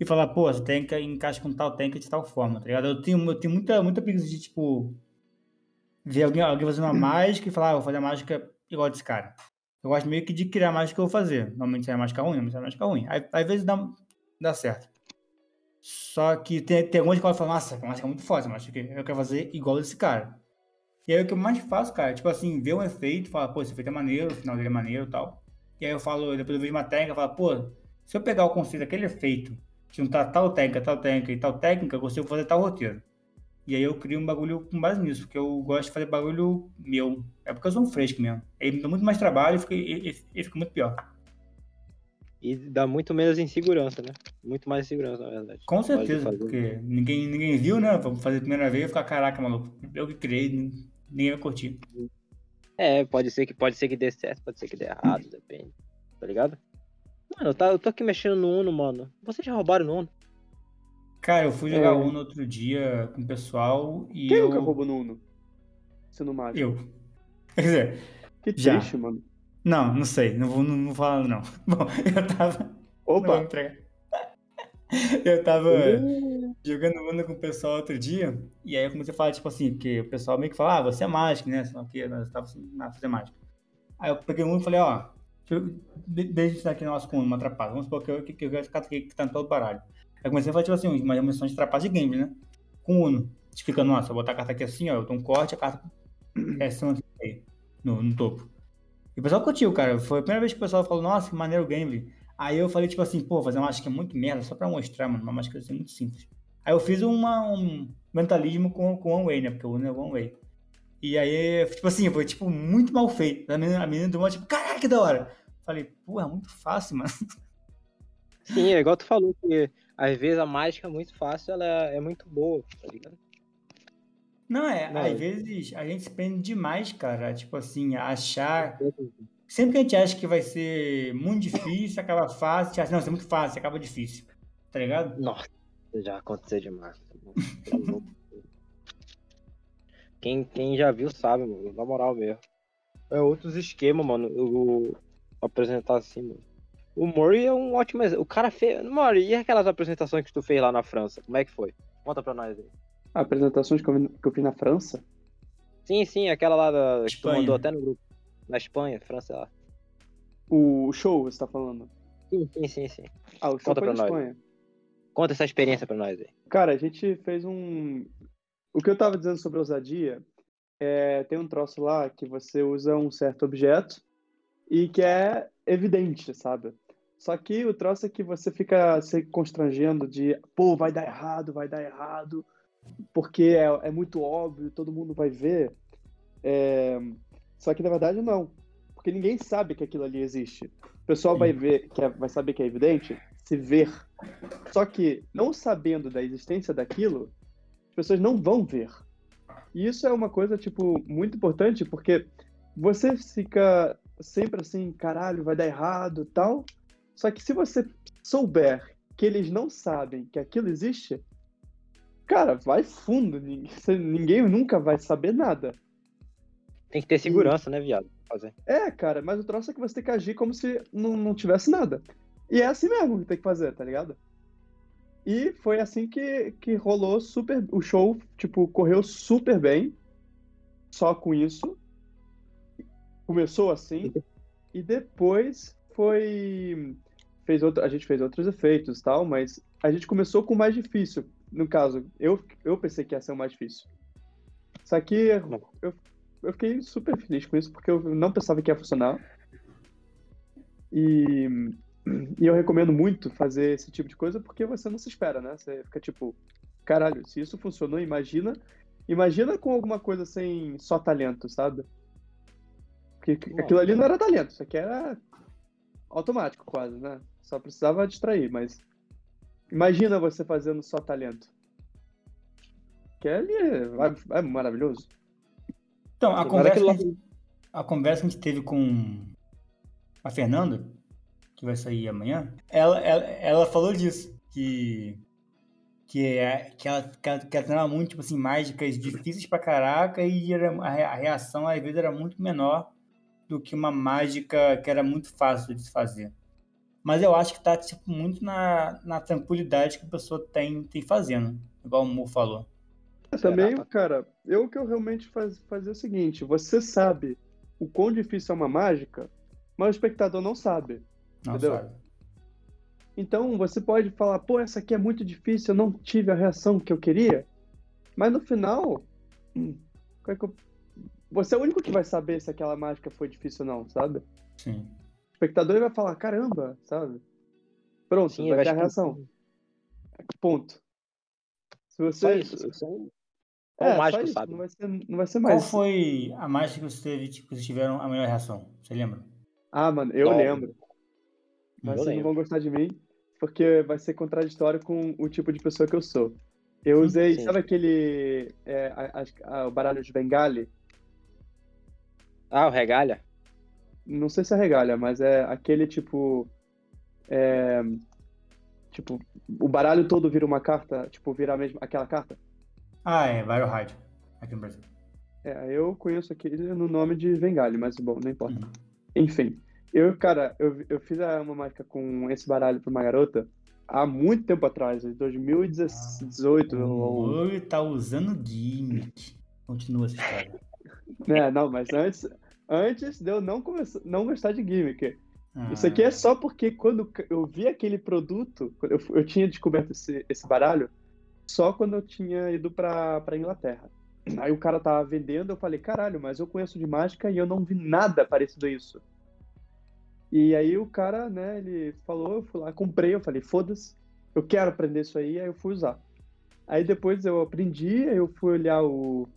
e falar, pô, essa técnica encaixa com tal técnica de tal forma, tá ligado? Eu tenho, eu tenho muita, muita preguiça de, tipo, ver alguém, alguém fazendo uma mágica e falar, ah, vou fazer a mágica igual desse cara. Eu gosto meio que de criar a mágica que eu vou fazer. Normalmente sai a mágica ruim, normalmente sai a mágica ruim. Aí, às vezes dá, dá certo. Só que tem, tem algumas que falo, nossa, mágica é muito foda, mas eu quero fazer igual desse cara. E aí o que eu mais faço, cara, tipo assim, ver um efeito, falar, pô, esse efeito é maneiro, o final dele é maneiro e tal. E aí eu falo, depois eu vejo uma técnica, eu falo, pô, se eu pegar o conceito daquele efeito, juntar tal técnica, tal técnica e tal técnica, eu consigo fazer tal roteiro. E aí eu crio um bagulho com base nisso, porque eu gosto de fazer bagulho meu. É porque eu sou um fresco mesmo. Aí me dá muito mais trabalho e fica, e, e- e fica muito pior. E dá muito menos insegurança, né? Muito mais insegurança, na verdade. Com certeza, fazer. porque ninguém, ninguém viu, né? Vamos fazer a primeira vez e ficar, caraca, maluco, eu que criei, nin- ninguém vai curtir. É, pode ser que pode ser que dê certo, pode ser que dê errado, depende. Tá ligado? Mano, eu, tá, eu tô aqui mexendo no Uno, mano. Vocês já roubaram no Uno? Cara, eu fui jogar É. Uno outro dia com o pessoal e Quem eu... nunca roubou no Uno? Sendo mágico. Eu. Quer dizer, Que Já. triste, mano. Não, não sei, não vou não, não falar não. Bom, eu tava... Vou Opa! Eu tava Uh, jogando Uno com o pessoal outro dia, e aí eu comecei a falar, tipo assim, porque o pessoal meio que fala, ah, você é mágico, né? Senão que nós estávamos na fazer mágica. Aí eu peguei um e falei, ó, deixa isso aqui no nosso com uma trapaça. Vamos supor que eu, que, que eu quero ficar aqui que tá no todo baralho. Aí eu comecei a fazer, tipo assim, uma dimensão de trapaça de game, né? Com Uno. Explicando, nossa, eu vou botar a carta aqui assim, ó, eu dou um corte, a carta é assim, assim, aí, no, no topo. E o pessoal curtiu, cara. Foi a primeira vez que o pessoal falou, nossa, que maneiro o game. Aí eu falei, tipo assim, pô, fazer uma é muito merda, só pra mostrar, mano, uma mágica assim, muito simples. Aí eu fiz uma, um mentalismo com, com One Way, né? Porque o Uno é One Way. E aí, tipo assim, foi tipo muito mal feito. A menina, a menina deu uma tipo, caraca, que da hora. Falei, pô, é muito fácil, mano. Sim, é igual tu falou, que às vezes a mágica é muito fácil, ela é muito boa, tá ligado? Não, é, Não, às é- vezes a gente se prende demais, cara. Tipo assim, achar. Sempre que a gente acha que vai ser muito difícil, acaba fácil. Acha, não, isso é muito fácil, acaba difícil. Tá ligado? Nossa, já aconteceu demais. Quem, quem já viu sabe, mano. Na moral mesmo. É outros esquemas, mano. Eu apresentar assim, mano. O Murray é um ótimo exemplo. O cara fez. Murray, e aquelas apresentações que tu fez lá na França? Como é que foi? Conta pra nós aí. Apresentações que eu, vi- que eu fiz na França. Sim, sim, aquela lá da, que tu Espanha. mandou até no grupo. Na Espanha, França lá. O show, você tá falando? Sim, sim, sim, sim. Ah, o show Conta foi na pra nós. Espanha. Conta essa experiência pra nós aí. Cara, a gente fez um. O que eu tava dizendo sobre ousadia é tem um troço lá que você usa um certo objeto e que é evidente, sabe? Só que o troço é que você fica se constrangendo de, pô, vai dar errado, vai dar errado, porque é, é muito óbvio, todo mundo vai ver. É, Só que na verdade não, porque ninguém sabe que aquilo ali existe. O pessoal Sim. vai ver, que é- vai saber que é evidente, se ver. Só que não sabendo da existência daquilo, as pessoas não vão ver. E isso é uma coisa, tipo, muito importante, porque você fica sempre assim, caralho, vai dar errado tal. Só que se você souber que eles não sabem que aquilo existe, cara, vai fundo. Ninguém, ninguém nunca vai saber nada. Tem que ter segurança, né, viado? Fazer. É, cara, mas o troço é que você tem que agir como se não, não tivesse nada. E é assim mesmo que tem que fazer, tá ligado? E foi assim que, que rolou super. O show, tipo, correu super bem. Só com isso. Começou assim. E depois foi. Fez outro, a gente fez outros efeitos e tal, mas a gente começou com o mais difícil. No caso, eu, eu pensei que ia ser o mais difícil. Só que eu, eu fiquei super feliz com isso, porque eu não pensava que ia funcionar. E, e eu recomendo muito fazer esse tipo de coisa porque você não se espera, né? Você fica tipo, caralho, se isso funcionou, imagina. Imagina com alguma coisa sem só talento, sabe? Porque aquilo ali não era talento, isso aqui era automático quase, né? Só precisava distrair, mas imagina você fazendo só talento. Que ali é, é maravilhoso. Então, a conversa, que a gente- a conversa que a gente teve com a Fernanda, que vai sair amanhã, ela, ela, ela falou disso, que, que, é, que, ela, que, ela, que ela treinava muito, tipo assim, mágicas difíceis pra caraca e era, a reação, às vezes, era muito menor do que uma mágica que era muito fácil de se fazer. Mas eu acho que tá, tipo, muito na, na tranquilidade que a pessoa tem, tem fazendo, igual o Mo falou. Também, Será? cara, eu que eu realmente faz, fazia o seguinte: você sabe o quão difícil é uma mágica, mas o espectador não sabe. Não Entendeu? sabe? Então você pode falar, pô, essa aqui é muito difícil, eu não tive a reação que eu queria. Mas no final, hum, é que eu- você é o único que vai saber se aquela mágica foi difícil ou não, sabe? Sim. Espectador ele vai falar, caramba, sabe? Pronto, Sim, vai ter a acho que- reação. Ponto. Se Só você. isso. Isso. É, Só só mágico isso, sabe. Não vai ser, não vai ser Qual mais. foi a mágica que você teve, tipo, que vocês tiveram a melhor reação? Você lembra? Ah, mano, eu Não. lembro. Mas Eu vocês não lembro. vão gostar de mim, porque vai ser contraditório com o tipo de pessoa que eu sou. Eu Sim, usei, sim. sabe aquele. é, a- a- a- o baralho de Bengali? Ah, o regalha? Não sei se é regalha, mas é aquele tipo. é, tipo, o baralho todo vira uma carta, tipo, vira a mesma, aquela carta. Ah, é, Viral Hide, aqui no Brasil. É, eu conheço aquele no nome de Bengali, mas bom, não importa. Uhum. Enfim, eu, cara, eu, eu fiz uma mágica com esse baralho pra uma garota há muito tempo atrás, em 2018 O ou tá usando gimmick. Continua essa história. É, não, mas antes, antes de eu não, não gostar de gimmick. Isso Ah, aqui é só porque quando eu vi aquele produto, eu, eu tinha descoberto esse, esse baralho só quando eu tinha ido pra, pra Inglaterra. Aí o cara tava vendendo, eu falei, caralho, mas eu conheço de mágica e eu não vi nada parecido a isso. E aí o cara, né, ele falou, eu fui lá, comprei, eu falei, foda-se, eu quero aprender isso aí, aí eu fui usar. Aí depois eu aprendi, aí eu fui olhar o.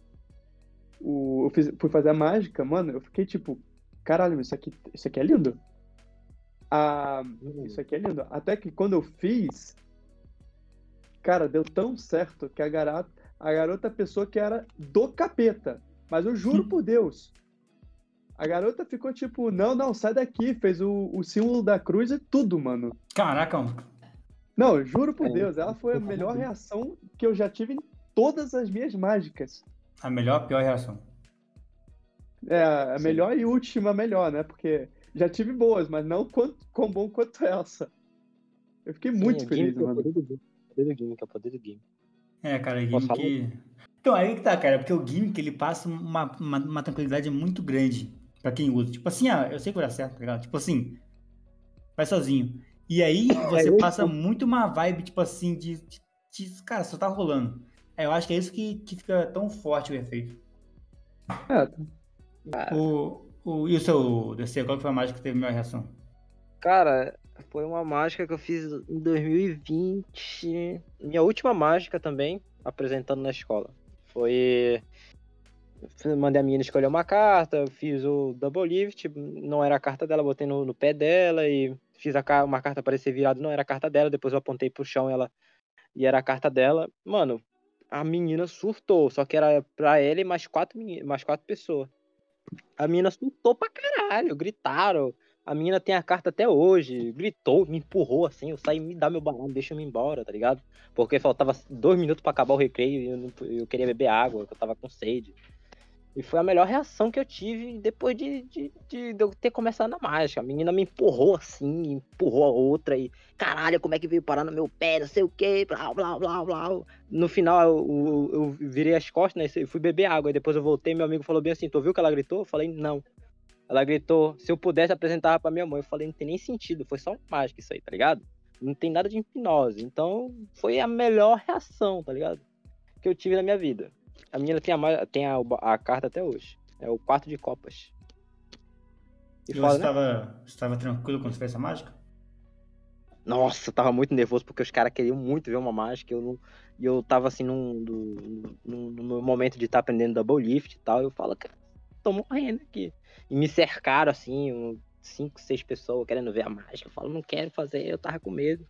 o eu fiz- fui fazer a mágica, mano, eu fiquei tipo, caralho, isso aqui, isso aqui é lindo. Ah, isso aqui é lindo. Até que quando eu fiz, cara, deu tão certo que a garota, a garota pensou que era do capeta. Mas eu juro por Deus. A garota ficou tipo, não, não, sai daqui. Fez o, o símbolo da cruz e tudo, mano. Caraca, mano. Não, juro por É, Deus. Ela foi a melhor reação que eu já tive em todas as minhas mágicas. A melhor, pior reação. É, a Sim. melhor e última melhor, né? Porque já tive boas, mas não quanto, tão bom quanto essa. Eu fiquei muito Sim, o feliz, gimmick é o mano. poder do gimmick. O poder do é poder do gimmick. É, cara, o Gimmick. Então, aí que tá, cara, porque o Gimmick ele passa uma, uma, uma tranquilidade muito grande pra quem usa. Tipo assim, ah, eu sei que vai dar certo, tá ligado? Tipo assim, vai sozinho. E aí você passa muito uma vibe, tipo assim, de, de- de- Cara, só tá rolando. É, eu acho que é isso que, que fica tão forte o efeito. É, Ah, O, o, e o seu DC, qual foi a mágica que teve melhor reação? Cara, foi uma mágica que eu fiz em 2020. Minha última mágica também, apresentando na escola. Foi. Mandei a menina escolher uma carta, fiz o double lift, não era a carta dela, botei no, no pé dela e fiz a, uma carta parecer virada, não era a carta dela, depois eu apontei pro chão ela e era a carta dela. Mano, a menina surtou, só que era pra ela e mais quatro, mais quatro pessoas. A menina surtou pra caralho, gritaram. A menina tem a carta até hoje, gritou, me empurrou assim, eu saí, me dá meu balão, deixa eu ir embora, tá ligado? Porque faltava dois minutos pra acabar o recreio e eu, não- eu queria beber água, eu tava com sede. E foi a melhor reação que eu tive depois de, de, de- de eu ter começado na mágica. A menina me empurrou assim, empurrou a outra e, caralho, como é que veio parar no meu pé, não sei o que, blá, blá, blá, blá. No final eu, eu- eu virei as costas, né, e fui beber água. E depois eu voltei, meu amigo falou bem assim, tu ouviu que ela gritou? Eu falei, não. Ela gritou, se eu pudesse apresentar pra minha mãe. Eu falei, não tem nem sentido, foi só mágica isso aí, tá ligado? Não tem nada de hipnose. Então, foi a melhor reação, tá ligado? Que eu tive na minha vida. A menina tem a, tem a, a carta até hoje. É o quarto de copas. E E foda, você né? tava, você tava tranquilo quando você fez essa mágica? Nossa, eu tava muito nervoso porque os caras queriam muito ver uma mágica. E eu, não, e eu tava assim num, do- num, no meu momento de estar aprendendo double lift e tal. Eu falo, cara, tô morrendo aqui. E me cercaram assim, um- cinco, seis pessoas querendo ver a mágica. Eu falo, não quero fazer, eu tava com medo.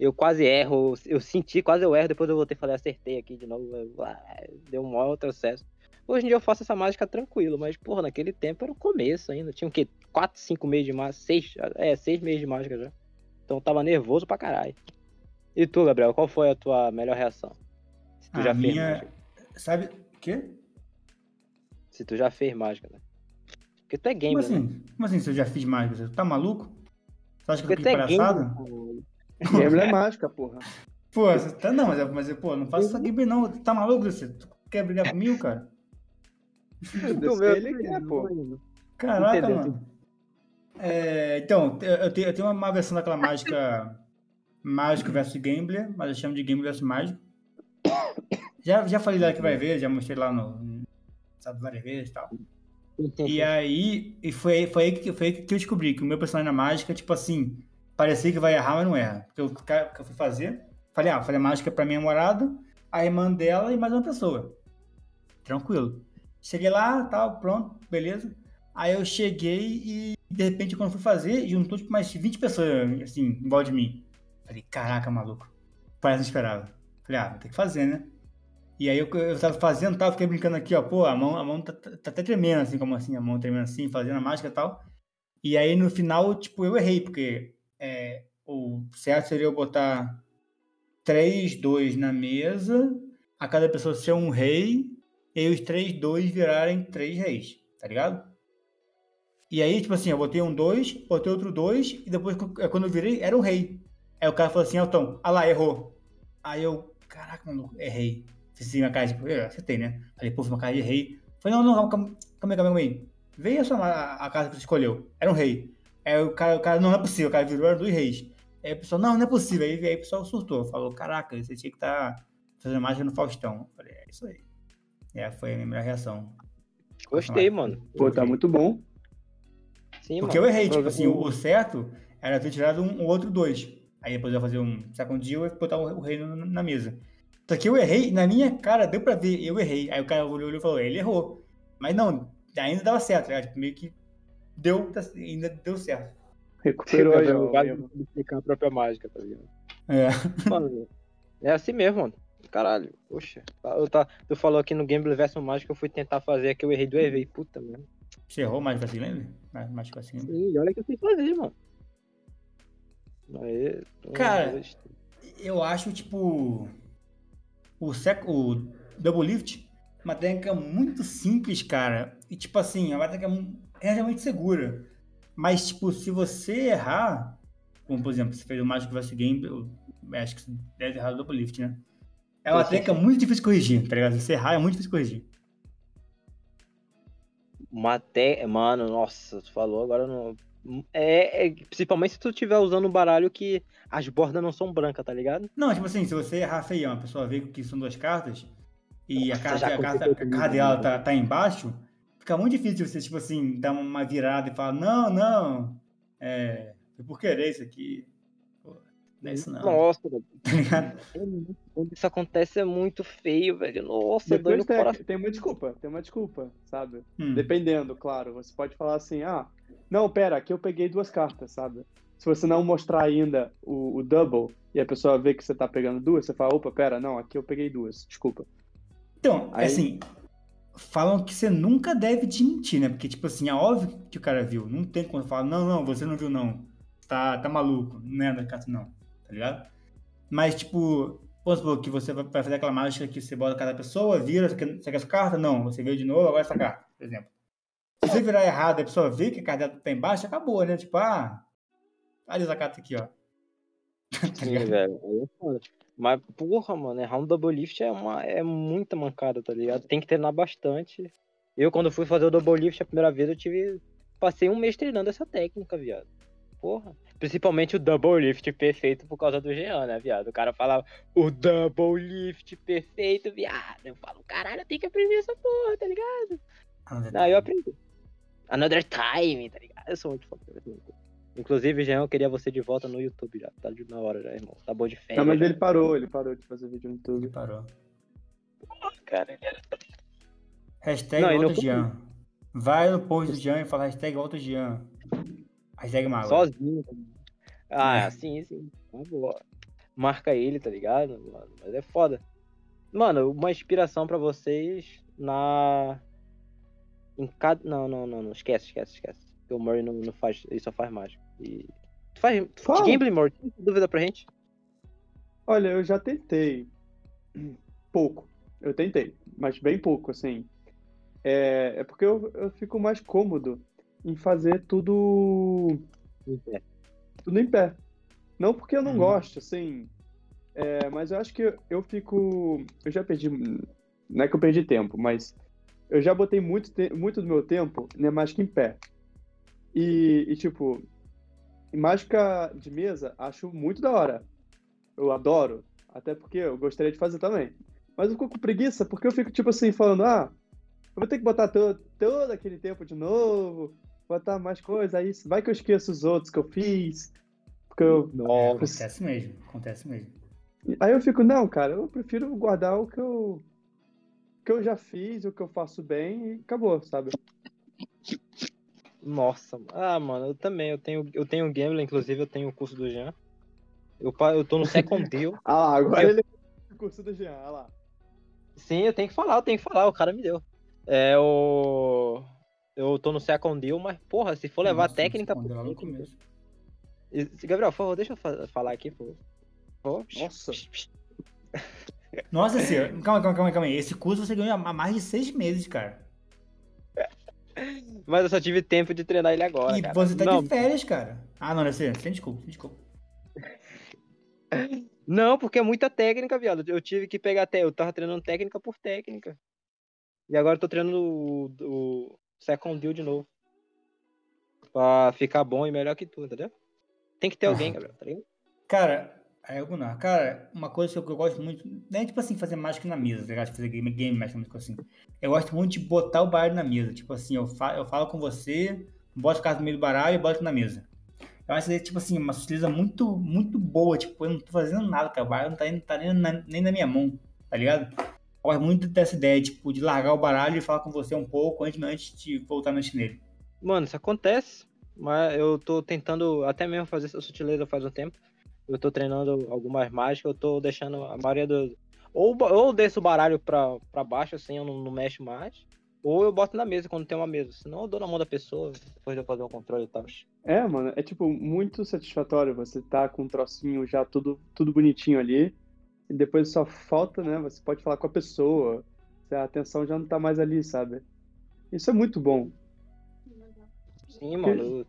Eu quase erro, eu senti, quase eu erro, depois eu voltei e falei, acertei aqui de novo. eu- ah, Deu um maior processo. Hoje em dia eu faço essa mágica tranquilo, mas, porra, naquele tempo era o começo ainda. Tinha o quê? Quatro, cinco meses de mágica, seis, é, seis meses de mágica já. Então eu tava nervoso pra caralho. E tu, Gabriel, qual foi a tua melhor reação? Se tu A já fez minha- mágica. Sabe o quê? Se tu já fez mágica, né? Porque tu é Como gamer, né? assim? Como assim se eu já fiz mágica? Você tá maluco? Você acha que eu Porque fiquei tu é palhaçada? gamer. É mágica, porra. Pô, você tá, não, mas, eu- mas pô, não faço isso aqui não. Tá maluco, você? Tu quer brigar comigo, cara? Desse que ele quer, pô. Caraca, Entendeu? mano. É, então, eu eu tenho, eu tenho uma versão daquela mágica Mágico versus Gambler, mas eu chamo de Gambler versus Mágico. Já, já falei lá que vai ver, já mostrei lá no. Sabe, várias vezes e tal. E aí, e foi, foi, aí que, foi aí que eu descobri que o meu personagem na mágica, tipo assim, parecia que vai errar, mas não erra. Porque cara que eu fui fazer, falei, ah, falei a mágica pra minha namorada, a irmã dela e mais uma pessoa. Tranquilo. Cheguei lá, tal, pronto, beleza. Aí eu cheguei e, de repente, quando eu fui fazer, juntou tipo mais 20 pessoas, assim, em volta de mim. Falei, caraca, maluco. Parece que esperava. Falei, ah, ter que fazer, né? E aí eu, eu tava fazendo, tava, fiquei brincando aqui, ó, pô, a mão, a mão tá, tá, tá até tremendo, assim, como assim, a mão tremendo assim, fazendo a mágica e tal. E aí no final, tipo, eu errei, porque é, o certo seria eu botar 3, 2 na mesa, a cada pessoa ser um rei, e aí os 3, 2 virarem 3 reis, tá ligado? E aí, tipo assim, eu botei um 2, botei outro 2, e depois, é, quando eu virei, era um rei. Aí o cara falou assim, Elton, ah lá, errou. Aí eu, caraca, mano, errei. Fiz assim, minha cara, tipo, eu acertei, né? Falei, pô, uma cara de rei. Falei, não, não, calma, calma, calma aí, calma aí. Veio a, sua, a, a casa que você escolheu. Era um rei. Aí o cara, o cara, não, não é possível, o cara virou, era dois reis. Aí a pessoa, não, não é possível. Aí, aí o pessoal surtou, falou, caraca, você tinha que estar fazendo mágica no Faustão. Eu falei, é isso aí. É, foi a minha melhor reação. Gostei, mano. Pô, tá muito bom. Sim, Porque mano. eu errei, tipo assim, o, o certo era ter tirado um, um outro dois. Aí depois eu ia fazer um second deal e botar o, o rei no- na mesa. Só que eu errei, na minha cara, deu pra ver, eu errei. Aí o cara olhou e falou, ele errou. Mas não, ainda dava certo, né? Tipo, meio que deu, ainda deu certo. Recuperou. Vai mesmo. explicar a própria mágica, tá ligado? É. Mano, é assim mesmo, mano. Caralho, poxa. Eu tá, tu falou aqui no Gambler vs Mágica, eu fui tentar fazer aqui, eu errei do EV. Puta, mano. Você errou mais assim, lembra? Mais, mais assim, lembra? Sim, olha que eu sei fazer, mano. Aí, Cara, Eu acho, tipo, o, sec, o Double Lift uma técnica muito simples, cara. E, tipo assim, é uma técnica mu- relativamente segura. Mas, tipo, se você errar, como por exemplo, você fez o Magic vs Game, eu acho que você deve errar o Double Lift, né? É uma técnica muito difícil de corrigir, tá ligado? Você errar é muito difícil de corrigir. Uma te... Mano, nossa, tu falou agora não. É, é- principalmente se tu estiver usando um baralho que as bordas não são brancas, tá ligado? Não, tipo assim, se você errar feião, a pessoa vê que são duas cartas e a Nossa, carta, já a carta, a carta dela tá, tá embaixo, fica muito difícil você, tipo assim, dar uma virada e falar, não, não, é, foi por querer isso aqui. Pô, não é isso não, Nossa, tá ligado? é quando isso acontece é muito feio, velho. Nossa, dói Depois no tem, coração. tem uma desculpa, tem uma desculpa, sabe? Hum. Dependendo, claro. Você pode falar assim, ah, não, pera, aqui eu peguei duas cartas, sabe? Se você não mostrar ainda o, o double e a pessoa vê que você tá pegando duas, você fala, opa, pera, não, aqui eu peguei duas, desculpa. Então, Aí- assim, falam que você nunca deve te mentir, né? Porque, tipo assim, é óbvio que o cara viu. Não tem como falar, não, não, você não viu, não. Tá, tá maluco. Não é da carta, não. Tá ligado? Mas, tipo, vamos supor que você vai fazer aquela mágica que você bota cada pessoa, vira, você quer, você quer essa carta? Não. Você veio de novo, agora essa carta, por exemplo. Se você virar errado e a pessoa vê que a carta tá embaixo, acabou, né? Tipo, ah, olha essa carta aqui, ó. Tá Sim, velho. Mas, porra, mano, errar um double lift é, uma, é muita mancada, tá ligado? Tem que treinar bastante. Eu, quando fui fazer o double lift a primeira vez, eu tive. Passei um mês treinando essa técnica, viado. Porra. Principalmente o double lift perfeito por causa do Jean, né, viado? O cara falava o double lift perfeito, viado. Eu falo, caralho, tenho que aprender essa porra, tá ligado? Ah, Aí eu aprendi. Another time, tá ligado? Eu sou muito foda. Inclusive, Jean, eu queria você de volta no YouTube já. Tá de- na hora já, irmão. Tá bom de férias. Não, mas já. ele parou, ele parou de fazer vídeo no Ele YouTube. parou. Cara, ele era Hashtag Não, volta Jean. Vai no post do Jean e fala hashtag volta Jean. Hashtag Mago. sozinho. tá? Ah, É. sim, sim. Tá. Marca ele, tá ligado? Mano, mas é foda. Mano, uma inspiração pra vocês na. Em cada. Não, não, não, não. Esquece, esquece, esquece. Porque o Murray não, não faz. Ele só faz mágica. E. Tu faz. Fala. gameplay, Murray? Tem dúvida pra gente? Olha, eu já tentei. Pouco. Eu tentei, mas bem pouco, assim. É, é porque eu, eu fico mais cômodo em fazer tudo, É. tudo em pé. Não porque eu não Uhum. gosto, assim. é, mas eu acho que eu, eu fico. Eu já perdi. Não é que eu perdi tempo, mas eu já botei muito, muito do meu tempo na mágica em pé. E, e, tipo, mágica de mesa, acho muito da hora. Eu adoro. Até porque eu gostaria de fazer também. Mas eu fico com preguiça, porque eu fico, tipo assim, falando, ah, eu vou ter que botar todo, todo aquele tempo de novo, botar mais coisa, aí vai que eu esqueço os outros que eu fiz. Porque eu. É, acontece mesmo, acontece mesmo. Aí eu fico, não, cara, eu prefiro guardar o que eu. o que eu já fiz, o que eu faço bem e acabou, sabe? Nossa, ah, mano, eu também, eu tenho, eu tenho Gambler, inclusive eu tenho o curso do Jean. Eu, pa- eu tô no Second Deal. Ah lá, agora Eu- ele o curso do Jean, ah lá. Sim, eu tenho que falar, eu tenho que falar, o cara me deu. É o. Eu tô no Second Deal, mas, porra, se for levar Nossa, técnica. lá no começo. Gabriel, por favor, deixa eu fa- falar aqui, por favor. Nossa. Nossa senhora, calma, calma, calma, calma aí. Esse curso você ganhou há mais de seis meses, cara. Mas eu só tive tempo de treinar ele agora. e cara. você tá não, de férias, cara. Ah, não, deve ser. Sem desculpa, sem desculpa. não, porque é muita técnica, viado. Eu tive que pegar até. Eu tava treinando técnica por técnica. E agora eu tô treinando o, o Second Deal de novo. Pra ficar bom e melhor que tu, entendeu? Tem que ter alguém, Gabriel, tá ligado? Cara, aí eu não. Cara, uma coisa que eu, gosto muito, não é tipo assim, fazer mágica na mesa, tá ligado? Fazer game, game mágica, coisa assim. Eu gosto muito de botar o baralho na mesa. Tipo assim, eu, fa eu falo com você, boto a carta no meio do baralho e boto na mesa. Eu acho que, tipo assim, uma sutileza muito, muito boa. Tipo, eu não tô fazendo nada, cara. O baralho não tá, nem- tá nem, na, nem na minha mão, tá ligado? Eu gosto muito dessa ideia, tipo, de largar o baralho e falar com você um pouco antes, antes de voltar mexer nele. Mano, isso acontece. Mas eu tô tentando até mesmo fazer essa sutileza faz um tempo. Eu tô treinando algumas mágicas, eu tô deixando a maioria do. Ou, ou eu desço o baralho pra, pra baixo, assim, eu não, não mexo mais. Ou eu boto na mesa quando tem uma mesa. Senão eu dou na mão da pessoa, depois de eu fazer o controle e tal. É, mano, é tipo muito satisfatório você tá com um trocinho já tudo, tudo bonitinho ali, e depois só falta, né? Você pode falar com a pessoa, a atenção já não tá mais ali, sabe? Isso é muito bom. Sim, mano. eu-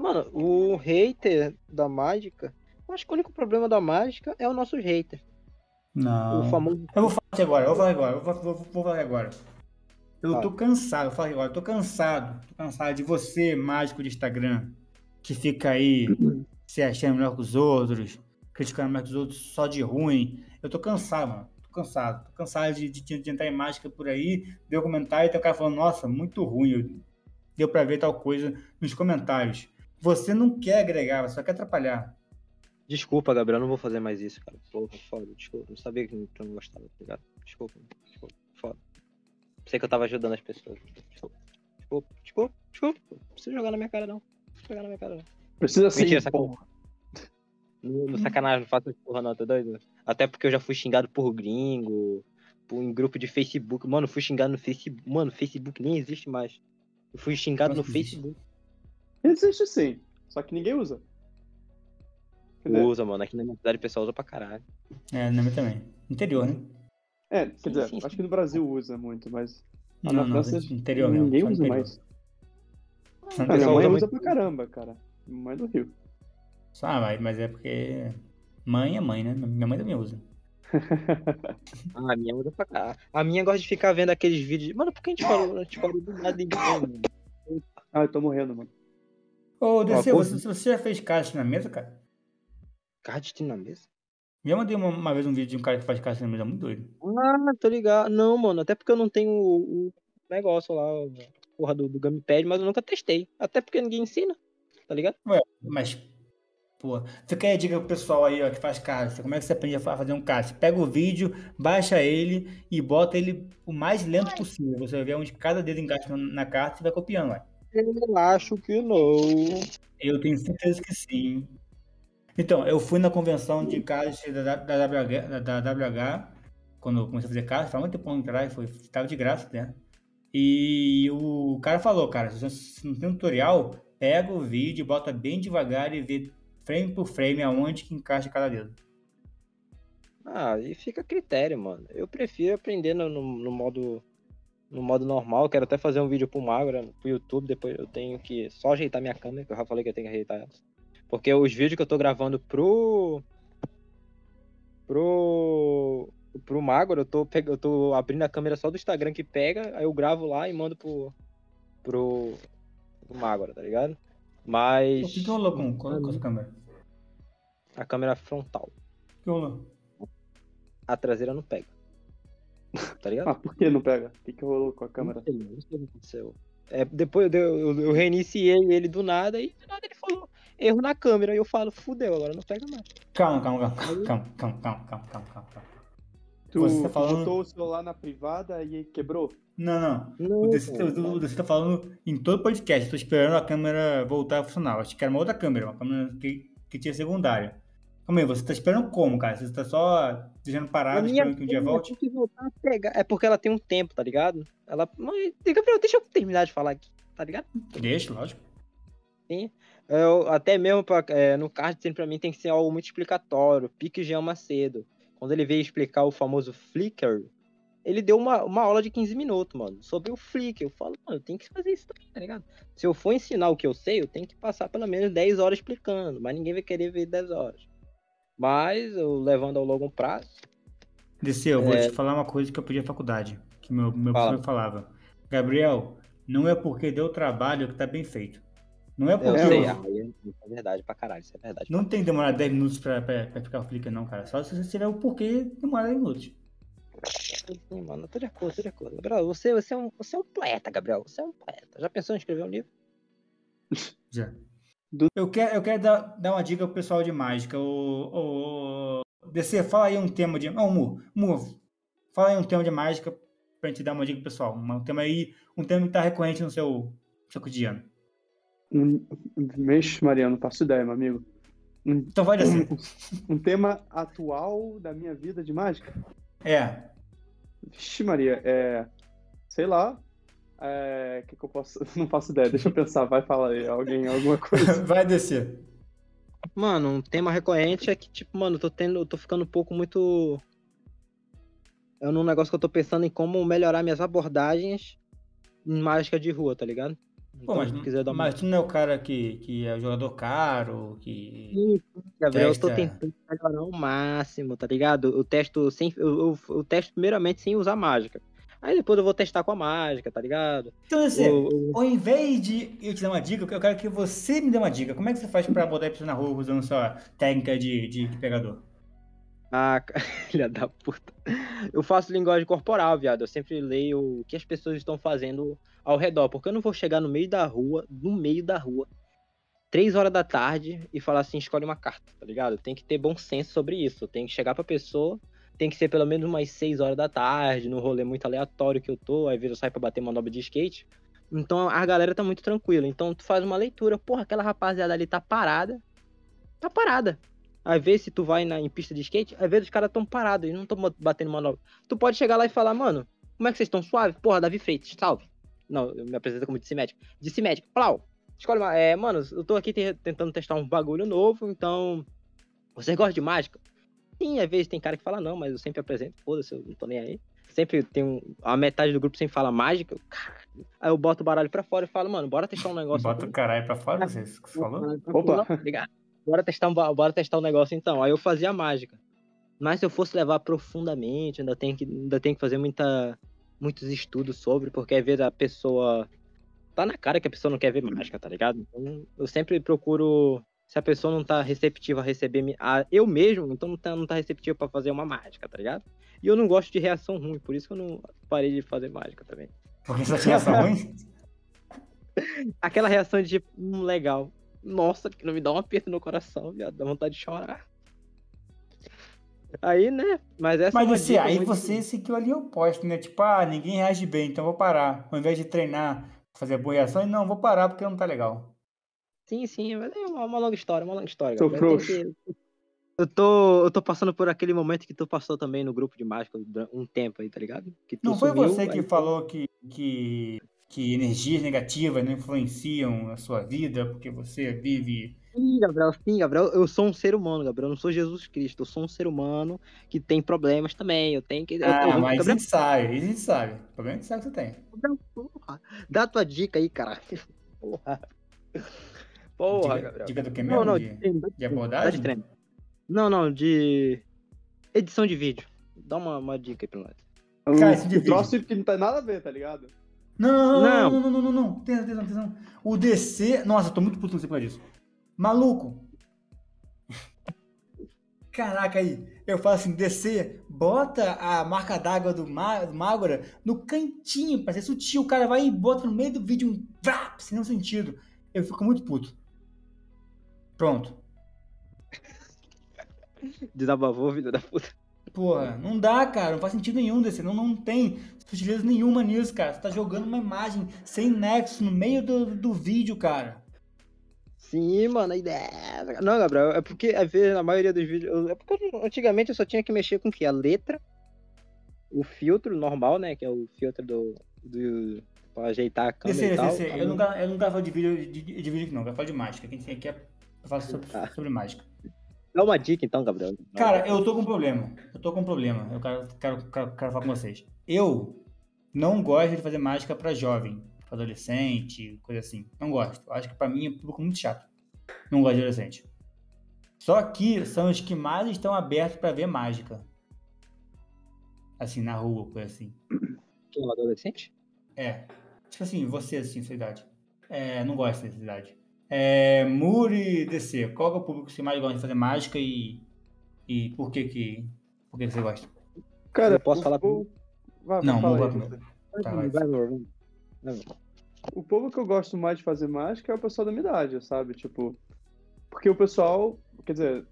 Mano, o hater da mágica. Eu acho que o único problema da mágica é o nosso hater. Não. O famoso. Eu vou falar aqui agora, eu vou falar agora, eu vou, vou, vou falar agora. Eu Fala. tô cansado, eu falo agora, eu tô cansado, tô cansado de você, mágico de Instagram, que fica aí se achando melhor que os outros, criticando mais que os outros só de ruim. Eu tô cansado, mano. Tô cansado. Tô cansado de, de, de entrar em mágica por aí, ver o comentário e tem o cara falando, nossa, muito ruim. eu- Deu pra ver tal coisa nos comentários. Você não quer agregar, você só quer atrapalhar. Desculpa, Gabriel, eu não vou fazer mais isso, cara. Porra, foda, desculpa. Não sabia que tu não gostava, tá ligado? Desculpa, desculpa, foda. Sei que eu tava ajudando as pessoas. Desculpa, desculpa, desculpa, desculpa. Não precisa jogar na minha cara, não. Não precisa jogar na minha cara, não. Precisa sim, Mentira, porra. No, no sacanagem, não faço essa porra não, tá doido? Até porque eu já fui xingado por gringo, por, em grupo de Facebook. Mano, fui xingado no Facebook. Mano, Facebook nem existe mais. Eu fui xingado Nossa, no existe. Facebook. Existe sim, só que ninguém usa. Quer dizer, Usa, mano. Aqui na minha cidade o pessoal usa pra caralho. É, na minha também. Interior, né? É, quer Sim, dizer, sim, acho sim. que no Brasil usa muito, mas Não, na não, França, interior mesmo. ninguém usa interior. mais. Ah, minha mãe usa usa pra caramba, cara. Minha mãe do Rio. Ah, mas, mas é porque mãe é mãe, né? Minha mãe também usa. Ah, a minha usa pra caralho. A minha gosta de ficar vendo aqueles vídeos. Mano, por que a gente falou? A gente falou do nada de ninguém, mano. Ah, eu tô morrendo, mano. Ô, DC, você, você já fez caixa na mesa, cara? Card na mesa? Já mandei uma, uma vez um vídeo de um cara que faz caixa na mesa muito doido. Ah, tô ligado. Não, mano, até porque eu não tenho o, o negócio lá, porra do, do Gamepad, mas eu nunca testei. Até porque ninguém ensina, tá ligado? Mas, pô, fica aí a dica pro pessoal aí, ó, que faz caixa. Como é que você aprende a fa- fazer um caixa? Pega o vídeo, baixa ele e bota ele o mais lento possível. Você vai ver onde cada dedo encaixa na, na carta e vai copiando, ué. Eu acho que não. Eu tenho certeza que sim. Então, eu fui na convenção de caixa da, da, WH, da, da WH, quando eu comecei a fazer caixa, faz muito tempo atrás, foi, tava de graça, né? E o cara falou, cara, se não tem um tutorial, pega o vídeo, bota bem devagar e vê frame por frame aonde que encaixa cada dedo. Ah, e fica a critério, mano. Eu prefiro aprender no, no, no modo no modo normal. Quero até fazer um vídeo pro Magra, pro YouTube. Depois eu tenho que só ajeitar minha câmera, que eu já falei que eu tenho que ajeitar ela. Porque os vídeos que eu tô gravando pro. Pro. Pro Magro, eu tô, peg... eu tô abrindo a câmera só do Instagram que pega, aí eu gravo lá e mando pro. pro. pro Magro, tá ligado? O Mas. que, que rolou com, com, essa câmera? A câmera frontal. O que rolou? A traseira não pega. Tá ligado? Ah, por que não pega? O que, que rolou com a câmera? Não sei, não sei o que aconteceu. É, depois eu, eu, eu reiniciei ele do nada e do nada ele falou erro na câmera. E eu falo, fudeu, agora não pega mais. Calma, calma, calma, calma, calma, calma, calma, calma, calma, calma. Tu, Você tá falando- botou o celular na privada e quebrou? Não, não. Não, O DC, cara. o DC tá falando em todo podcast. Tô esperando a câmera voltar a funcionar. Acho que era uma outra câmera, uma câmera que, que tinha secundária. Calma aí, você tá esperando como, cara? Você tá só A parado, esperando que um dia volte? tem que voltar a pegar. É porque ela tem um tempo, tá ligado? Ela. Mas, Gabriel, deixa eu terminar de falar aqui, tá ligado? Deixa, lógico. Eu, até mesmo pra, é, no card sempre pra mim tem que ser algo muito explicatório. Pique Jean Macedo. Quando ele veio explicar o famoso Flickr, ele deu uma, uma aula de 15 minutos, mano, sobre o Flickr. Eu falo, mano, eu tenho que fazer isso também, tá ligado? Se eu for ensinar o que eu sei, eu tenho que passar pelo menos 10 horas explicando, mas ninguém vai querer ver 10 horas. Mas eu levando ao longo prazo. DC, eu vou É. te falar uma coisa que eu pedi à faculdade. Que meu, meu Fala. professor falava. Gabriel, não é porque deu trabalho que tá bem feito. Não é Eu porque. sei, eu- ah, é verdade pra caralho, isso é verdade. Não tem que demorar 10 minutos pra, pra, pra ficar o Flickr, não, cara. Só se você tiver o porquê, demora 10 minutos. Sim, mano, eu tô de acordo, tô de acordo. Gabriel, você, você, é um, você é um poeta, Gabriel. Você é um poeta. Já pensou em escrever um livro? Já. Do- Eu quero, eu quero dar, dar uma dica pro pessoal de mágica. O, o, DC, fala aí um tema de. Não, Mu, Mu, fala aí um tema de mágica pra gente dar uma dica pro pessoal. Um, um tema aí, um tema que tá recorrente no seu, seu cotidiano. Um, Mexe, Mariano, não faço ideia, meu amigo. Um, Então vai DC. um tema atual da minha vida de mágica? É. Vixe, Maria, é. Sei lá. É. O que, que eu posso. Não faço ideia, deixa eu pensar, vai falar aí, alguém, alguma coisa. Vai descer. Mano, um tema recorrente é que, tipo, mano, eu tô tendo. Eu tô ficando um pouco muito. É num negócio que eu tô pensando em como melhorar minhas abordagens em mágica de rua, tá ligado? Então, Pô, mas, se tu quiser dar uma mas tu não é o cara que, que é jogador caro, que. Sim, Gabriel, eu tô Testa. tentando melhorar ao máximo, tá ligado? Eu testo sem. Eu, eu, eu testo primeiramente sem usar mágica. Aí depois eu vou testar com a mágica, tá ligado? Então, assim, O- ao invés de eu te dar uma dica, eu quero que você me dê uma dica. Como é que você faz pra botar a pessoa na rua usando sua técnica de, de, de pegador? Ah, filha da puta. Eu faço linguagem corporal, viado. Eu sempre leio o que as pessoas estão fazendo ao redor. Porque eu não vou chegar no meio da rua, no meio da rua, três horas da tarde e falar assim, escolhe uma carta, tá ligado? Tem que ter bom senso sobre isso. Tem que chegar pra pessoa, tem que ser pelo menos umas seis horas da tarde, no rolê muito aleatório que eu tô. Às vezes eu saio pra bater manobra de skate. Então a galera tá muito tranquila. Então tu faz uma leitura, porra, aquela rapaziada ali tá parada. Tá parada. Às vezes, se tu vai na, em pista de skate, às vezes os caras tão parados e não tão batendo manobra. Tu pode chegar lá e falar, mano, como é que vocês estão suave? Porra, Davi Freitas, salve. Não, eu me apresento como DC Médico. DC Médico, plau. Escolhe uma. É, mano, eu tô aqui te- tentando testar um bagulho novo, então. Vocês gostam de mágica? Sim, às vezes tem cara que fala não, mas eu sempre apresento, foda-se, eu não tô nem aí. Sempre tem um. A metade do grupo sempre fala mágica. eu. Aí eu boto o baralho pra fora e falo, mano, bora testar um negócio. Bota o caralho pra fora, você que você falou? Opa. Ligado? Bora testar, um, bora testar um negócio então. Aí eu fazia mágica. Mas se eu fosse levar profundamente, ainda tem que, ainda tem que fazer muita, muitos estudos sobre, porque às vezes a pessoa. Tá na cara que a pessoa não quer ver mágica, tá ligado? Então eu sempre procuro. Se a pessoa não tá receptiva a receber. A, eu mesmo, então não tá, não tá receptiva pra fazer uma mágica, tá ligado? E eu não gosto de reação ruim, por isso que eu não parei de fazer mágica também. Porque você essa ruim? Aquela reação de tipo, hum, legal. Nossa, que não me dá um aperto no coração, viado. Dá vontade de chorar. Aí, né? Mas essa Mas você, aí muito- você seguiu ali o oposto, né? Tipo, ah, ninguém reage bem, então vou parar. Ao invés de treinar, fazer boa reação, não, vou parar porque não tá legal. Sim, sim, mas é uma, uma longa história, uma longa história. Tem frouxo. que- Eu tô, eu tô passando por aquele momento que tu passou também no grupo de mágica um tempo aí, tá ligado? Que tu Não foi sumiu, você que aí- falou que, que, que energias negativas não influenciam a sua vida porque você vive. Sim, Gabriel, sim, Gabriel. Eu sou um ser humano, Gabriel. Eu não sou Jesus Cristo. Eu sou um ser humano que tem problemas também. Eu tenho que. eu- Ah, eu- mas a Gabriel, gente sabe, a gente sabe. O problema é que sabe que você tem. Gabriel, porra. Dá tua dica aí, cara. Porra. Porra, dica, Gabriel. dica do que Não, mesmo? não, de, treino, de de abordagem? treino. Não, não, de edição de vídeo. Dá uma, uma dica aí pra nós. Cara, esse de um troço que não tem nada a ver, tá ligado? Não, não, Não. não, não, não, não, não. Atenção, atenção, atenção. O DC. Nossa, eu tô muito puto com você por causa disso. Maluco. Caraca aí, eu falo assim, DC, bota a marca d'água do, Ma do Magora no cantinho, pra ser sutil. O cara vai e bota no meio do vídeo um vrap, sem nenhum sentido. Eu fico muito puto. Pronto. Desabafou, filho da puta. Porra, não dá, cara. Não faz sentido nenhum desse. Não, não tem sutileza nenhuma nisso, cara. Você tá jogando uma imagem sem nexo no meio do, do vídeo, cara. Sim, mano, a ideia. Não, Gabriel, é porque às vezes na maioria dos vídeos. É porque antigamente eu só tinha que mexer com o quê? A letra, o filtro normal, né? Que é o filtro do. do pra ajeitar a câmera DC, e tal. DC. Eu nunca, eu nunca falo de vídeo de, de, de vídeo aqui, não. Eu falo de mágica. Quem tem aqui é. Eu falo sobre, Ah. sobre mágica. Dá uma dica então, Gabriel. Cara, eu tô com um problema. Eu tô com um problema. Eu quero, quero, quero, quero falar com vocês. Eu não gosto de fazer mágica pra jovem, pra adolescente, coisa assim. Não gosto. Eu acho que pra mim é um público muito chato. Não gosto de adolescente. Só que são os que mais estão abertos pra ver mágica. Assim, na rua, coisa assim. Quem é um adolescente? É. Tipo assim, você, assim, sua idade. É, não gosto dessa idade. É, Muri DC, qual que é o público que você mais gosta de fazer mágica e. E por que que. Por que você gosta? Cara, Eu posso o- falar o... Vai, Não, vou-. Tá, vai. O povo que eu gosto mais de fazer mágica é o pessoal da minha idade, sabe? Tipo, porque o pessoal, quer dizer,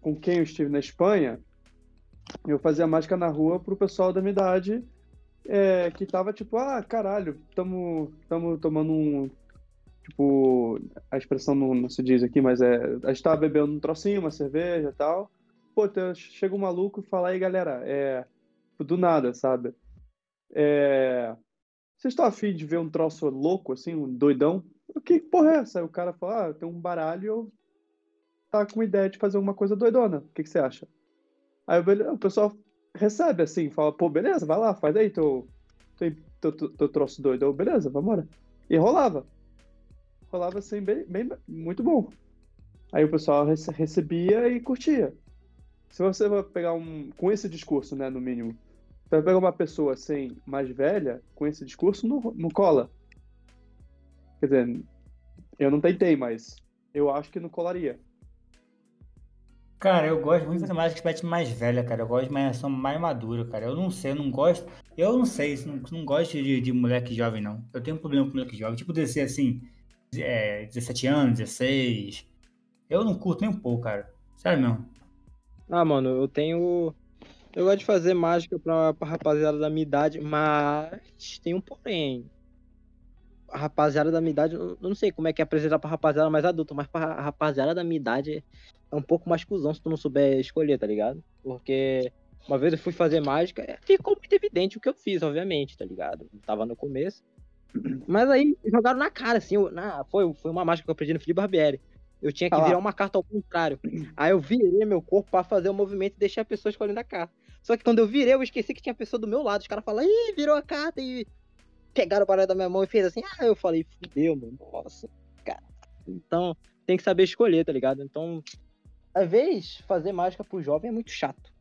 com quem eu estive na Espanha, eu fazia mágica na rua pro pessoal da minha idade, é, que tava tipo, ah, caralho, tamo, tamo tomando um. Tipo, a expressão não, não se diz aqui, mas é. A gente tava bebendo um trocinho, uma cerveja e tal. Pô, chega um maluco e fala aí, galera, é. Do nada, sabe? É. Vocês estão afim de ver um troço louco, assim, um doidão? O que porra é essa? Aí o cara fala, ah, tem um baralho eu tá com ideia de fazer alguma coisa doidona. O que, que você acha? Aí o pessoal recebe assim, fala, pô, beleza, vai lá, faz aí teu, teu, teu, teu, troço doido. Eu, beleza, vambora. E rolava. Rolava assim, bem, bem muito bom. Aí o pessoal rece- recebia e curtia. Se você vai pegar um. Com esse discurso, né, no mínimo. Você vai pegar uma pessoa assim, mais velha, com esse discurso, não, não cola. Quer dizer, eu não tentei, mas eu acho que não colaria. Cara, eu gosto muito mágica de pet mais velha, cara. Eu gosto de imersão mais madura, cara. Eu não sei, eu não gosto. Eu não sei, não, não gosto de, de moleque jovem, não. Eu tenho um problema com moleque jovem. Tipo, descer assim, é, 17 anos, 16. Eu não curto nem um pouco, cara. Sério mesmo. Ah, mano, eu tenho. Eu gosto de fazer mágica pra, pra rapaziada da minha idade, mas tem um porém. A rapaziada da minha idade, eu eu não sei como é que é apresentar pra rapaziada mais adulta, mas pra rapaziada da minha idade é um pouco mais cuzão se tu não souber escolher, tá ligado? Porque uma vez eu fui fazer mágica, é, ficou muito evidente o que eu fiz, obviamente, tá ligado? Tava no começo. Mas aí jogaram na cara, assim, eu- na, foi, foi uma mágica que eu aprendi no Felipe Barbieri. Eu tinha que Ah virar uma carta ao contrário. Aí eu virei meu corpo pra fazer o movimento e deixei a pessoa escolhendo a carta. Só que quando eu virei, eu esqueci que tinha pessoa do meu lado. Os caras falaram, ih, virou a carta e pegaram o baralho da minha mão e fez assim. Ah, eu falei, fudeu, mano. Nossa, cara. Então, tem que saber escolher, tá ligado? Então, às vezes, fazer mágica pro jovem é muito chato.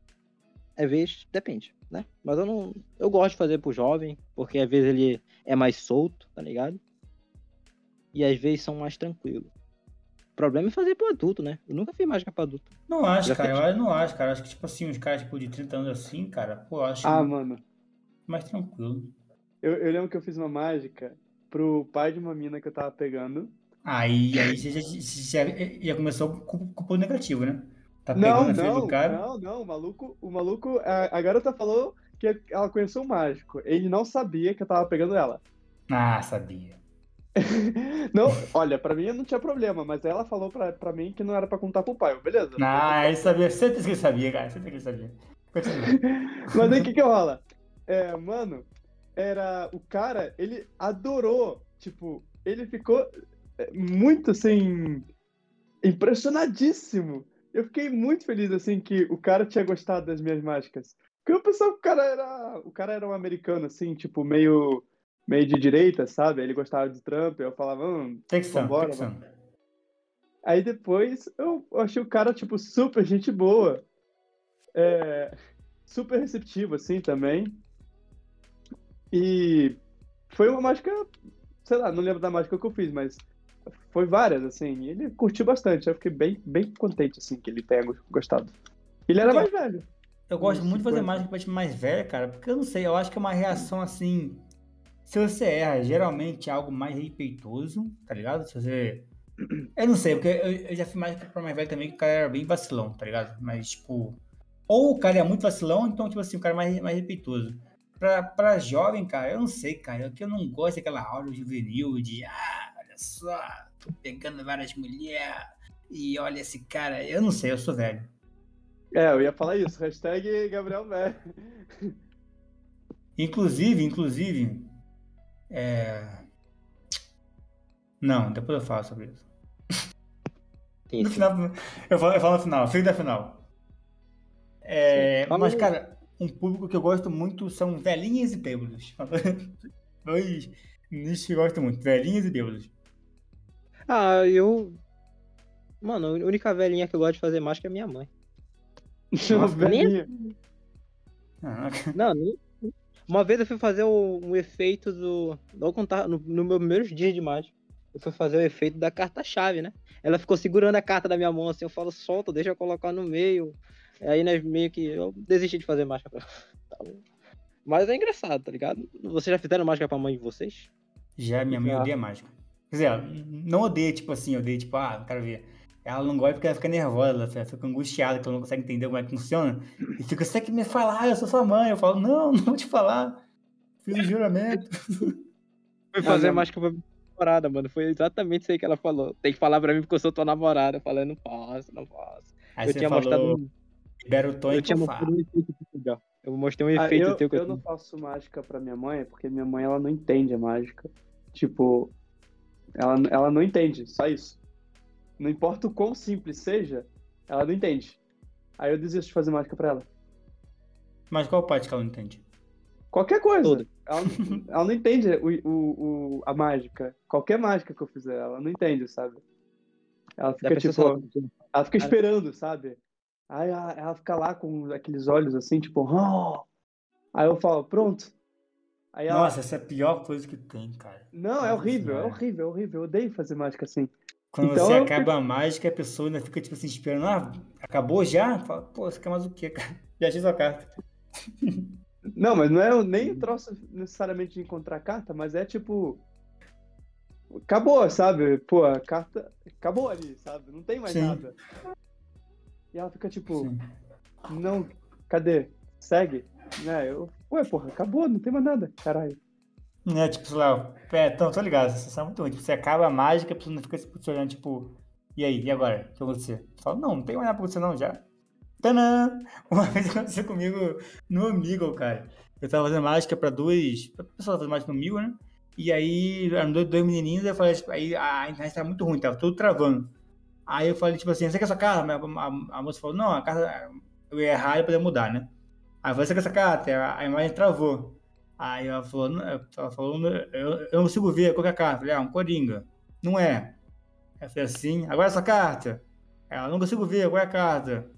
Às vezes, depende, né? Mas eu não. Eu gosto de fazer pro jovem, porque às vezes ele é mais solto, tá ligado? E às vezes são mais tranquilos. O problema é fazer pro adulto, né? Eu nunca fiz mágica pra adulto. Não acho, Já cara. fez? Eu não acho, cara. Acho que, tipo assim, uns caras tipo, de 30 anos assim, cara, pô, eu acho Ah, mano. mais tranquilo. Eu, eu lembro que eu fiz uma mágica pro pai de uma mina que eu tava pegando. Aí, aí já, já, já, já começou com com o ponto negativo, né? Tá Não, não, não, não. O maluco, o maluco, a, a garota falou que ela conheceu um mágico. Ele não sabia que eu tava pegando ela. Ah, sabia. Não, olha, pra mim não tinha problema, mas ela falou pra, pra mim que não era pra contar pro pai. Beleza. Ah, ele sabia. Certeza que ele sabia, cara. Certeza que ele sabia. Mas aí o que que rola? É, mano, era. O cara, ele adorou. Tipo, ele ficou é, muito assim. impressionadíssimo. Eu fiquei muito feliz, assim, que o cara tinha gostado das minhas mágicas. Porque eu pensava que o cara era. O cara era um americano, assim, tipo, meio. meio de direita, sabe? Ele gostava de Trump, eu falava, hum, Texano, Vambora, texano. Aí depois eu achei o cara, tipo, super gente boa. É, super receptivo, assim, também. E foi uma mágica, sei lá, não lembro da mágica que eu fiz, mas foi várias, assim. E ele curtiu bastante. Eu fiquei bem, bem contente, assim, que ele tenha go- gostado. Ele era mais velho. Eu gosto muito de fazer 50. mágica pra gente mais velha, cara, porque eu não sei, eu acho que é uma reação assim. Se você erra, geralmente é algo mais respeitoso, tá ligado? Se você. Eu não sei, porque eu, eu já fiz mágica pra mais velho também, que o cara era bem vacilão, tá ligado? Mas, tipo. Ou o cara é muito vacilão, então, tipo assim, o cara é mais, mais respeitoso. Pra, pra jovem, cara, eu não sei, cara. O que eu não gosto é aquela aula juvenil de. Ah, só, tô pegando várias mulheres. E olha esse cara. Eu não sei, eu sou velho. É, eu ia falar isso. Hashtag Gabriel Velho. Inclusive, inclusive, é... Não, depois eu falo sobre isso. Sim, No sim. final, eu falo, eu falo no final, fim da final. É, mas, cara, um público que eu gosto muito são velhinhas e bêbados. Dois nichos que eu gosto muito, velhinhas e bêbados. Ah, eu. Mano, a única velhinha que eu gosto de fazer mágica é minha mãe. Uma velhinha. Não, uma vez eu fui fazer o, um efeito do. Vou contar, no, no meu primeiros dias de mágica. Eu fui fazer o efeito da carta-chave, né? Ela ficou segurando a carta da minha mão assim, eu falo, solta, deixa eu colocar no meio. Aí, né, meio que eu desisti de fazer mágica pra tá. Mas é engraçado, tá ligado? Vocês já fizeram mágica pra mãe de vocês? Já minha mãe odeia mágica. Quer dizer, não odeia, tipo assim, odeia, tipo, ah, não quero ver. Ela não gosta porque ela fica nervosa, ela fica- angustiada, que ela não consegue entender como é que funciona. E fica, você tem que me falar, eu sou sua mãe. Eu falo, não, não vou te falar. Fiz um juramento. Fui Ah, fazer minha- mágica pra minha namorada, mano. Foi exatamente isso aí que ela falou. Tem que falar pra mim porque eu sou tua namorada. Eu falei, não posso, não posso. Aí eu você tinha falou, mostrado libera o tom eu e que tinha eu mostrado falo. um efeito. Eu mostrei um Ah, efeito eu, teu que eu, eu não faço mágica pra minha mãe, porque minha mãe ela não entende a mágica. Tipo, ela, ela não entende, só isso. Não importa o quão simples seja, ela não entende. Aí eu desisto de fazer mágica pra ela. Mas qual parte que ela não entende? Qualquer coisa. Tudo. Ela, não- ela não entende o, o, o- a mágica. Qualquer mágica que eu fizer, ela não entende, sabe? Ela fica se ela- tipo. Ela fica esperando, sabe? Aí ela, ela fica lá com aqueles olhos assim, tipo. "Oh". Aí eu falo, pronto. Aí ela. Nossa, essa é a pior coisa que tem, cara. Não, é Nossa horrível, é horrível, é horrível. Eu odeio fazer mágica assim. Quando Então você eu acaba a mágica, a pessoa ainda fica, tipo assim, esperando. Ah, acabou já? Fala, pô, você quer mais o quê, cara? Já achei sua carta. Não, mas não é nem o troço necessariamente de encontrar carta, mas é tipo. Acabou, sabe? Pô, a carta acabou ali, sabe? Não tem mais Sim. nada. E ela fica tipo, Sim. não, cadê? Segue? Né? Eu, ué, porra, acabou, não tem mais nada, caralho. É, tipo, sei lá, é, então, tô ligado, essa sensação é muito ruim. Tipo, você acaba a mágica, a pessoa não fica se olhando, tipo, e aí, e agora? O que vai acontecer? Você fala, não, não tem mais nada pra acontecer não, já. Tanã! Uma vez aconteceu comigo no Amigo, cara. Eu tava fazendo mágica pra dois, pra pessoa fazer mágica no Amigo, né? E aí, eram dois, dois menininhos, eu falei, tipo, aí a internet tava muito ruim, tava tudo travando. Aí eu falei, tipo assim, você quer essa carta? A, a- a moça falou, não, a carta, eu ia errar e poder mudar, né? Aí você quer essa carta? A, imagem travou. Aí ela falou, ela falou eu, eu não consigo ver qual é a carta. Eu falei, ah, um Coringa. Não é. Eu falei assim, agora essa carta. Ela, não consigo ver qual é a carta.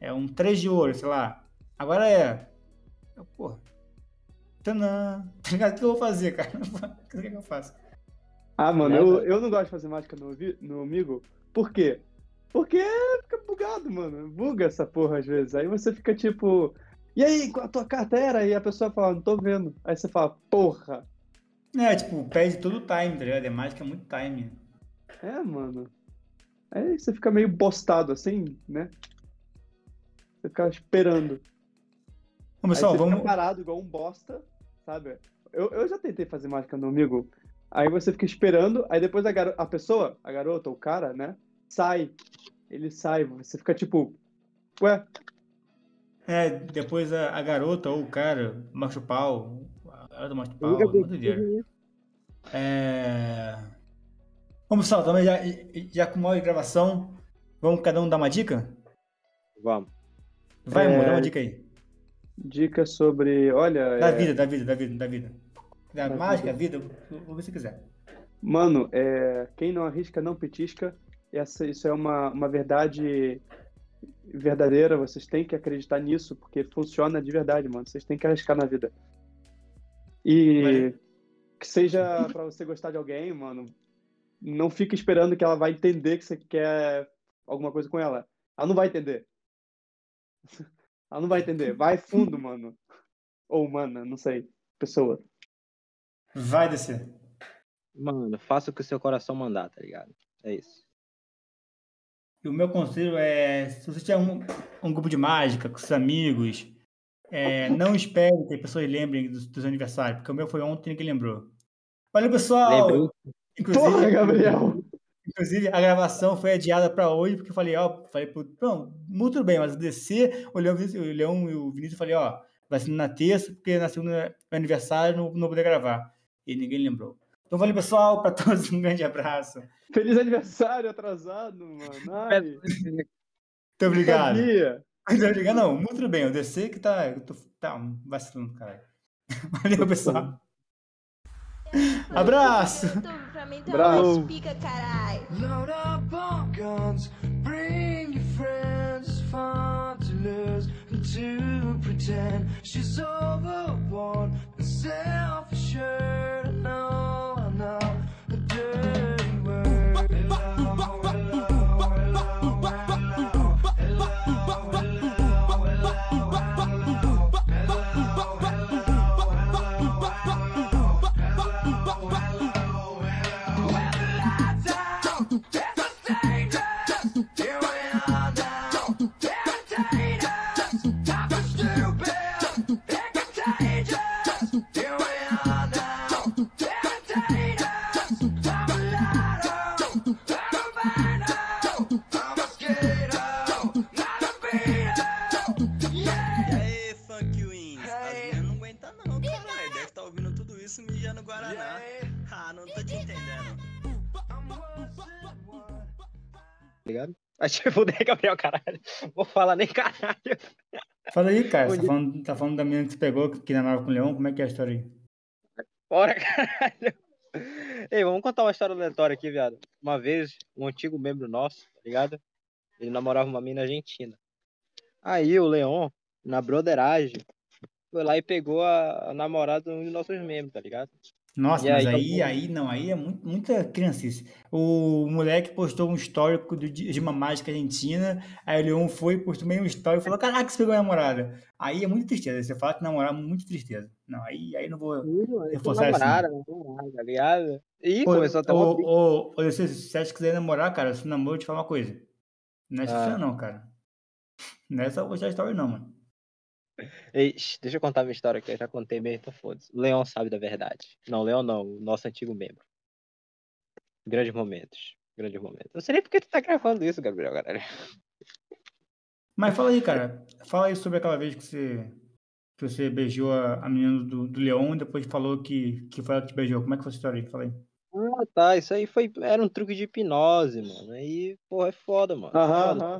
É um 3 de ouro, sei lá. Agora é. Eu, porra. Tanã. Tá ligado? O que eu vou fazer, cara? O que, que eu faço? Ah, mano, eu, eu não gosto de fazer mágica no, no amigo. Por quê? Porque fica bugado, mano. Buga essa porra às vezes. Aí você fica tipo. E aí, qual a tua carta era? E a pessoa fala, não tô vendo. Aí você fala, porra. É, tipo, perde todo o time, tá ligado? É mágica, é muito time. É, mano. Aí você fica meio bostado assim, né? Você fica esperando. Aí pessoal, você vamos. fica parado igual um bosta, sabe? Eu, eu já tentei fazer mágica no amigo. Aí você fica esperando, aí depois a, garo- a pessoa, a garota ou o cara, né? Sai. Ele sai, você fica tipo. Ué, É, depois a, a garota ou o cara, macho pau. A garota macho pau, doideira. É... Vamos, pessoal, também já, já com uma gravação, vamos cada um dar uma dica? Vamos. Vai, É, amor, dá uma dica aí. dica sobre. Olha. Da é, vida, da vida, da vida, da vida. Da Da mágica, vida, o que você quiser. Mano, é, quem não arrisca não petisca. Essa, isso é uma, uma verdade verdadeira. Vocês têm que acreditar nisso, porque funciona de verdade, mano. Vocês têm que arriscar na vida. E Valeu. que seja pra você gostar de alguém, mano. Não fica esperando que ela vai entender que você quer alguma coisa com ela. Ela não vai entender. Ela não vai entender. Vai fundo, mano. Ou mana, não sei. Pessoa. Vai descer. Mano, faça o que o seu coração mandar, tá ligado? É isso. E o meu conselho é, se você tiver um, um grupo de mágica com seus amigos, é, não espere que as pessoas lembrem dos, dos aniversários, porque o meu foi ontem que lembrou. Valeu, pessoal! Lembrei. Inclusive, Porra, Gabriel! Inclusive, a gravação foi adiada para hoje, porque eu falei, ó, falei pro. Não, muito bem, mas o DC, o Leão, o Leão e o Vinícius, eu falei, ó, vai ser na terça, porque na segunda é aniversário não, não vou poder gravar. E ninguém lembrou. Então, valeu, pessoal, para todos, um grande abraço. Feliz aniversário atrasado, mano. Ai, Muito obrigado. Muito obrigado. Não, muito bem, o DC que tá, eu tô, tá vacilando, cara. Valeu, pessoal. Abraço! Pra mim tá Bravo. uma pica, caralho. Te fuder, Gabriel, caralho. Vou falar nem caralho. Fala aí, cara. Você tá falando, tá falando da menina que você pegou, que namorava com o Leão? Como é que é a história aí? Bora, caralho. Ei, vamos contar uma história aleatória aqui, viado. Uma vez, um antigo membro nosso, tá ligado? Ele namorava uma mina argentina. Aí o Leon, na broderagem, foi lá e pegou a, a namorada de um dos nossos membros, tá ligado? Nossa, E mas aí, aí, então- aí, não, aí é muito, muita criancice. O moleque postou um histórico do- de de uma mágica argentina, aí o Leon foi postou meio um story e falou, caraca, você pegou minha namorada. Aí é muito tristeza, você fala que namorar é muito tristeza. Não, aí, aí não vou... Reforçar isso, namorada, namorada, tá ligado? E Ô, começou até uma briga. ô, ô, ô, se você acha que ia namorar, cara, se namoro, eu te falar uma coisa. Não é Ah. isso não, cara. Não é só gostar história não, mano. Shh, deixa eu contar minha história que eu já contei mesmo, então foda-se. O Leão sabe da verdade. Não, Leão não, o nosso antigo membro. Grandes momentos. Grandes momentos. Eu sei nem porque tu tá gravando isso, Gabriel, galera. Mas fala aí, cara. Fala aí sobre aquela vez que você, que você beijou a, a menina do, do Leon e depois falou que, que foi ela que te beijou. Como é que foi essa história aí? Fala aí. Ah, tá. Isso aí foi. Era um truque de hipnose, mano. Aí, porra, é foda, mano. Aham, Foda. aham.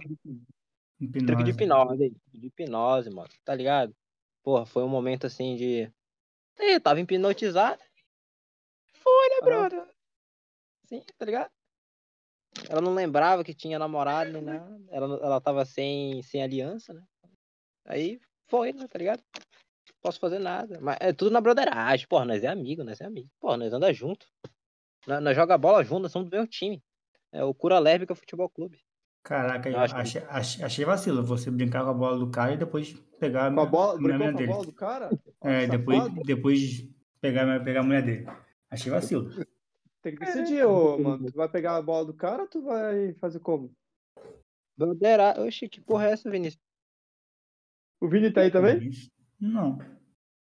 Truque de hipnose, aí. De hipnose, mano. Tá ligado? Porra, foi um momento assim de. Ih, tava hipnotizado. Foi, né, Aham. brother? Sim, tá ligado? Ela não lembrava que tinha namorado nem nada. Ela, ela tava sem, sem aliança, né? Aí foi, né, tá ligado? Posso fazer nada. Mas é tudo na broderagem. Porra, nós é amigo, nós é amigo. Porra, nós anda junto. Nós, nós joga bola junto, nós somos do mesmo time. É o Cura Lérbica Futebol Clube. Caraca, Eu achei, achei, achei vacilo você brincar com a bola do cara e depois pegar Com a bola, a mulher com a dele. bola do cara? É, Safado. depois, depois pegar, pegar a mulher dele. Achei vacilo. Tem que decidir, ô, mano. Tu vai pegar a bola do cara ou tu vai fazer como? Bandeira. Oxi, que porra é essa, Vinícius? O Vini tá aí também? Não.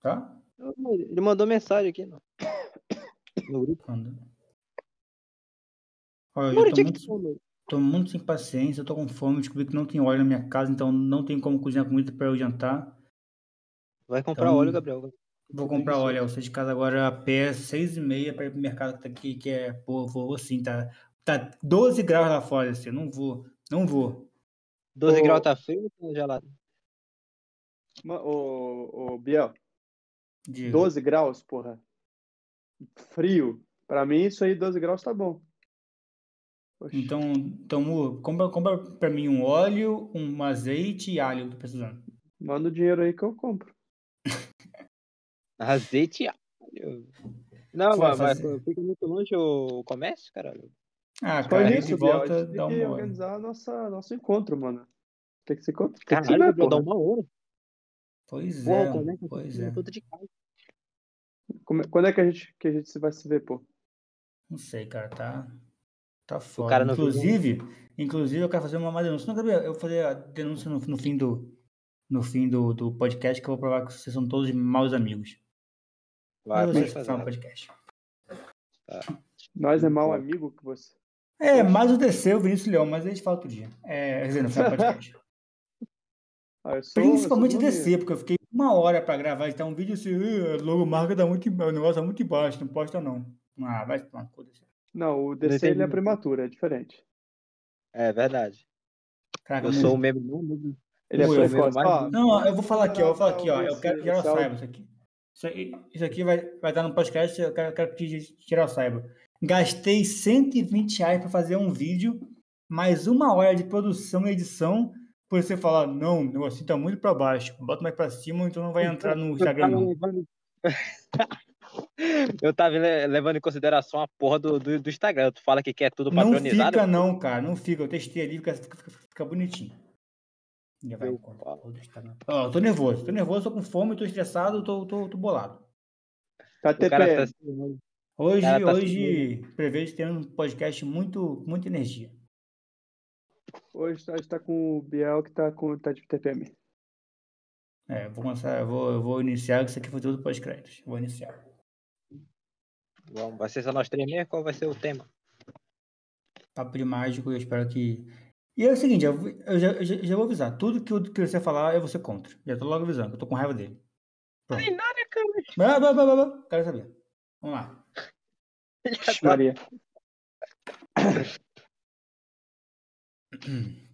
Tá? Ele mandou mensagem aqui, não. No grupo. Olha, eu Mano, tô muito. Tô muito sem paciência, eu tô com fome, descobri que não tem óleo na minha casa, então não tem como cozinhar comida para eu jantar. Vai comprar Então- óleo, Gabriel. Vou comprar óleo, eu saio de casa agora a pé, seis e meia, para ir pro mercado que tá aqui, que é, pô, vou assim, tá, tá 12 graus lá fora, assim, eu não vou, não vou. 12 Ô- graus tá frio ou tá gelado? Ô, ô, Biel, Diga. 12 graus, porra. Frio. Pra mim, isso aí, 12 graus tá bom. Oxi. Então, então Mu, compra, compra pra mim um óleo, um azeite e alho, tô precisando. Manda o dinheiro aí que eu compro. Azeite e alho. Não, Pô, mas, mas fica muito longe o comércio, caralho. Ah, cara, aí de nisso, Biel, a volta gente dá tem que organizar nossa, nosso encontro, mano. Tem que se encontrar. Tem que se Caralho, Gabriel, dá porra. uma hora. Pois é, comércio pois é. de casa. Como é- Quando é que a gente, que a gente vai se ver, pô? Não sei, cara, tá, tá foda. cara não viu, né? inclusive, inclusive, eu quero fazer uma má denúncia. Não, Gabriel, eu vou fazer a denúncia no, no fim do, no fim do, do podcast, que eu vou provar que vocês são todos maus amigos. Vocês fazer. no podcast. Nós é mau amigo que você. É, mais o DC, o Vinícius Leão, mas a gente fala outro dia. É, quer dizer, no final do podcast. Ah, sou, Principalmente o DC, porque eu fiquei uma hora pra gravar, então um vídeo assim, "Ih, a logomarca dá muito, o negócio tá muito embaixo, não posta não. Ah, vai tomar DC. Não, o DC ele é prematuro, é diferente. É verdade. Caraca, Eu Mu, sou o membro. Ele é precoce. mais- Ó, Não, eu vou falar aqui, ó, eu vou falar aqui, ó. Eu quero que geral saiba isso aqui. Isso, aqui vai, vai estar no podcast, eu quero, quero que geral saiba. Gastei 120 reais para fazer um vídeo, mais uma hora de produção e edição, por você falar, não, o negocinho tá muito para baixo, bota mais para cima, então não vai entrar no Instagram, não. Eu tava le- levando em consideração a porra do, do, do Instagram. Tu fala que quer tudo Não padronizado. fica não, cara, não fica. Eu testei ali, fica, fica, fica- fica bonitinho. Já vai Eu eu tô nervoso, tô nervoso, tô com fome, tô estressado, tô, tô, tô bolado. tá cara tá assim, Hoje, Cara, tá hoje prevejo ter um podcast muito, com muita energia. Hoje a gente tá com o Biel que tá, com, tá de TPM. É, vou começar, eu vou, eu vou iniciar, que isso aqui foi tudo pós-créditos. Vou iniciar. Vamos, vai ser só nós três mesmo? Qual vai ser o tema? Papo de mágico, eu espero que. E é o seguinte, eu, eu já, eu já, vou avisar. Tudo que, o- que você falar, eu vou ser contra. Já tô logo avisando, que eu tô com raiva dele. Pronto. Tem nada, cara. Bah. Quero saber. Vamos lá. Maria.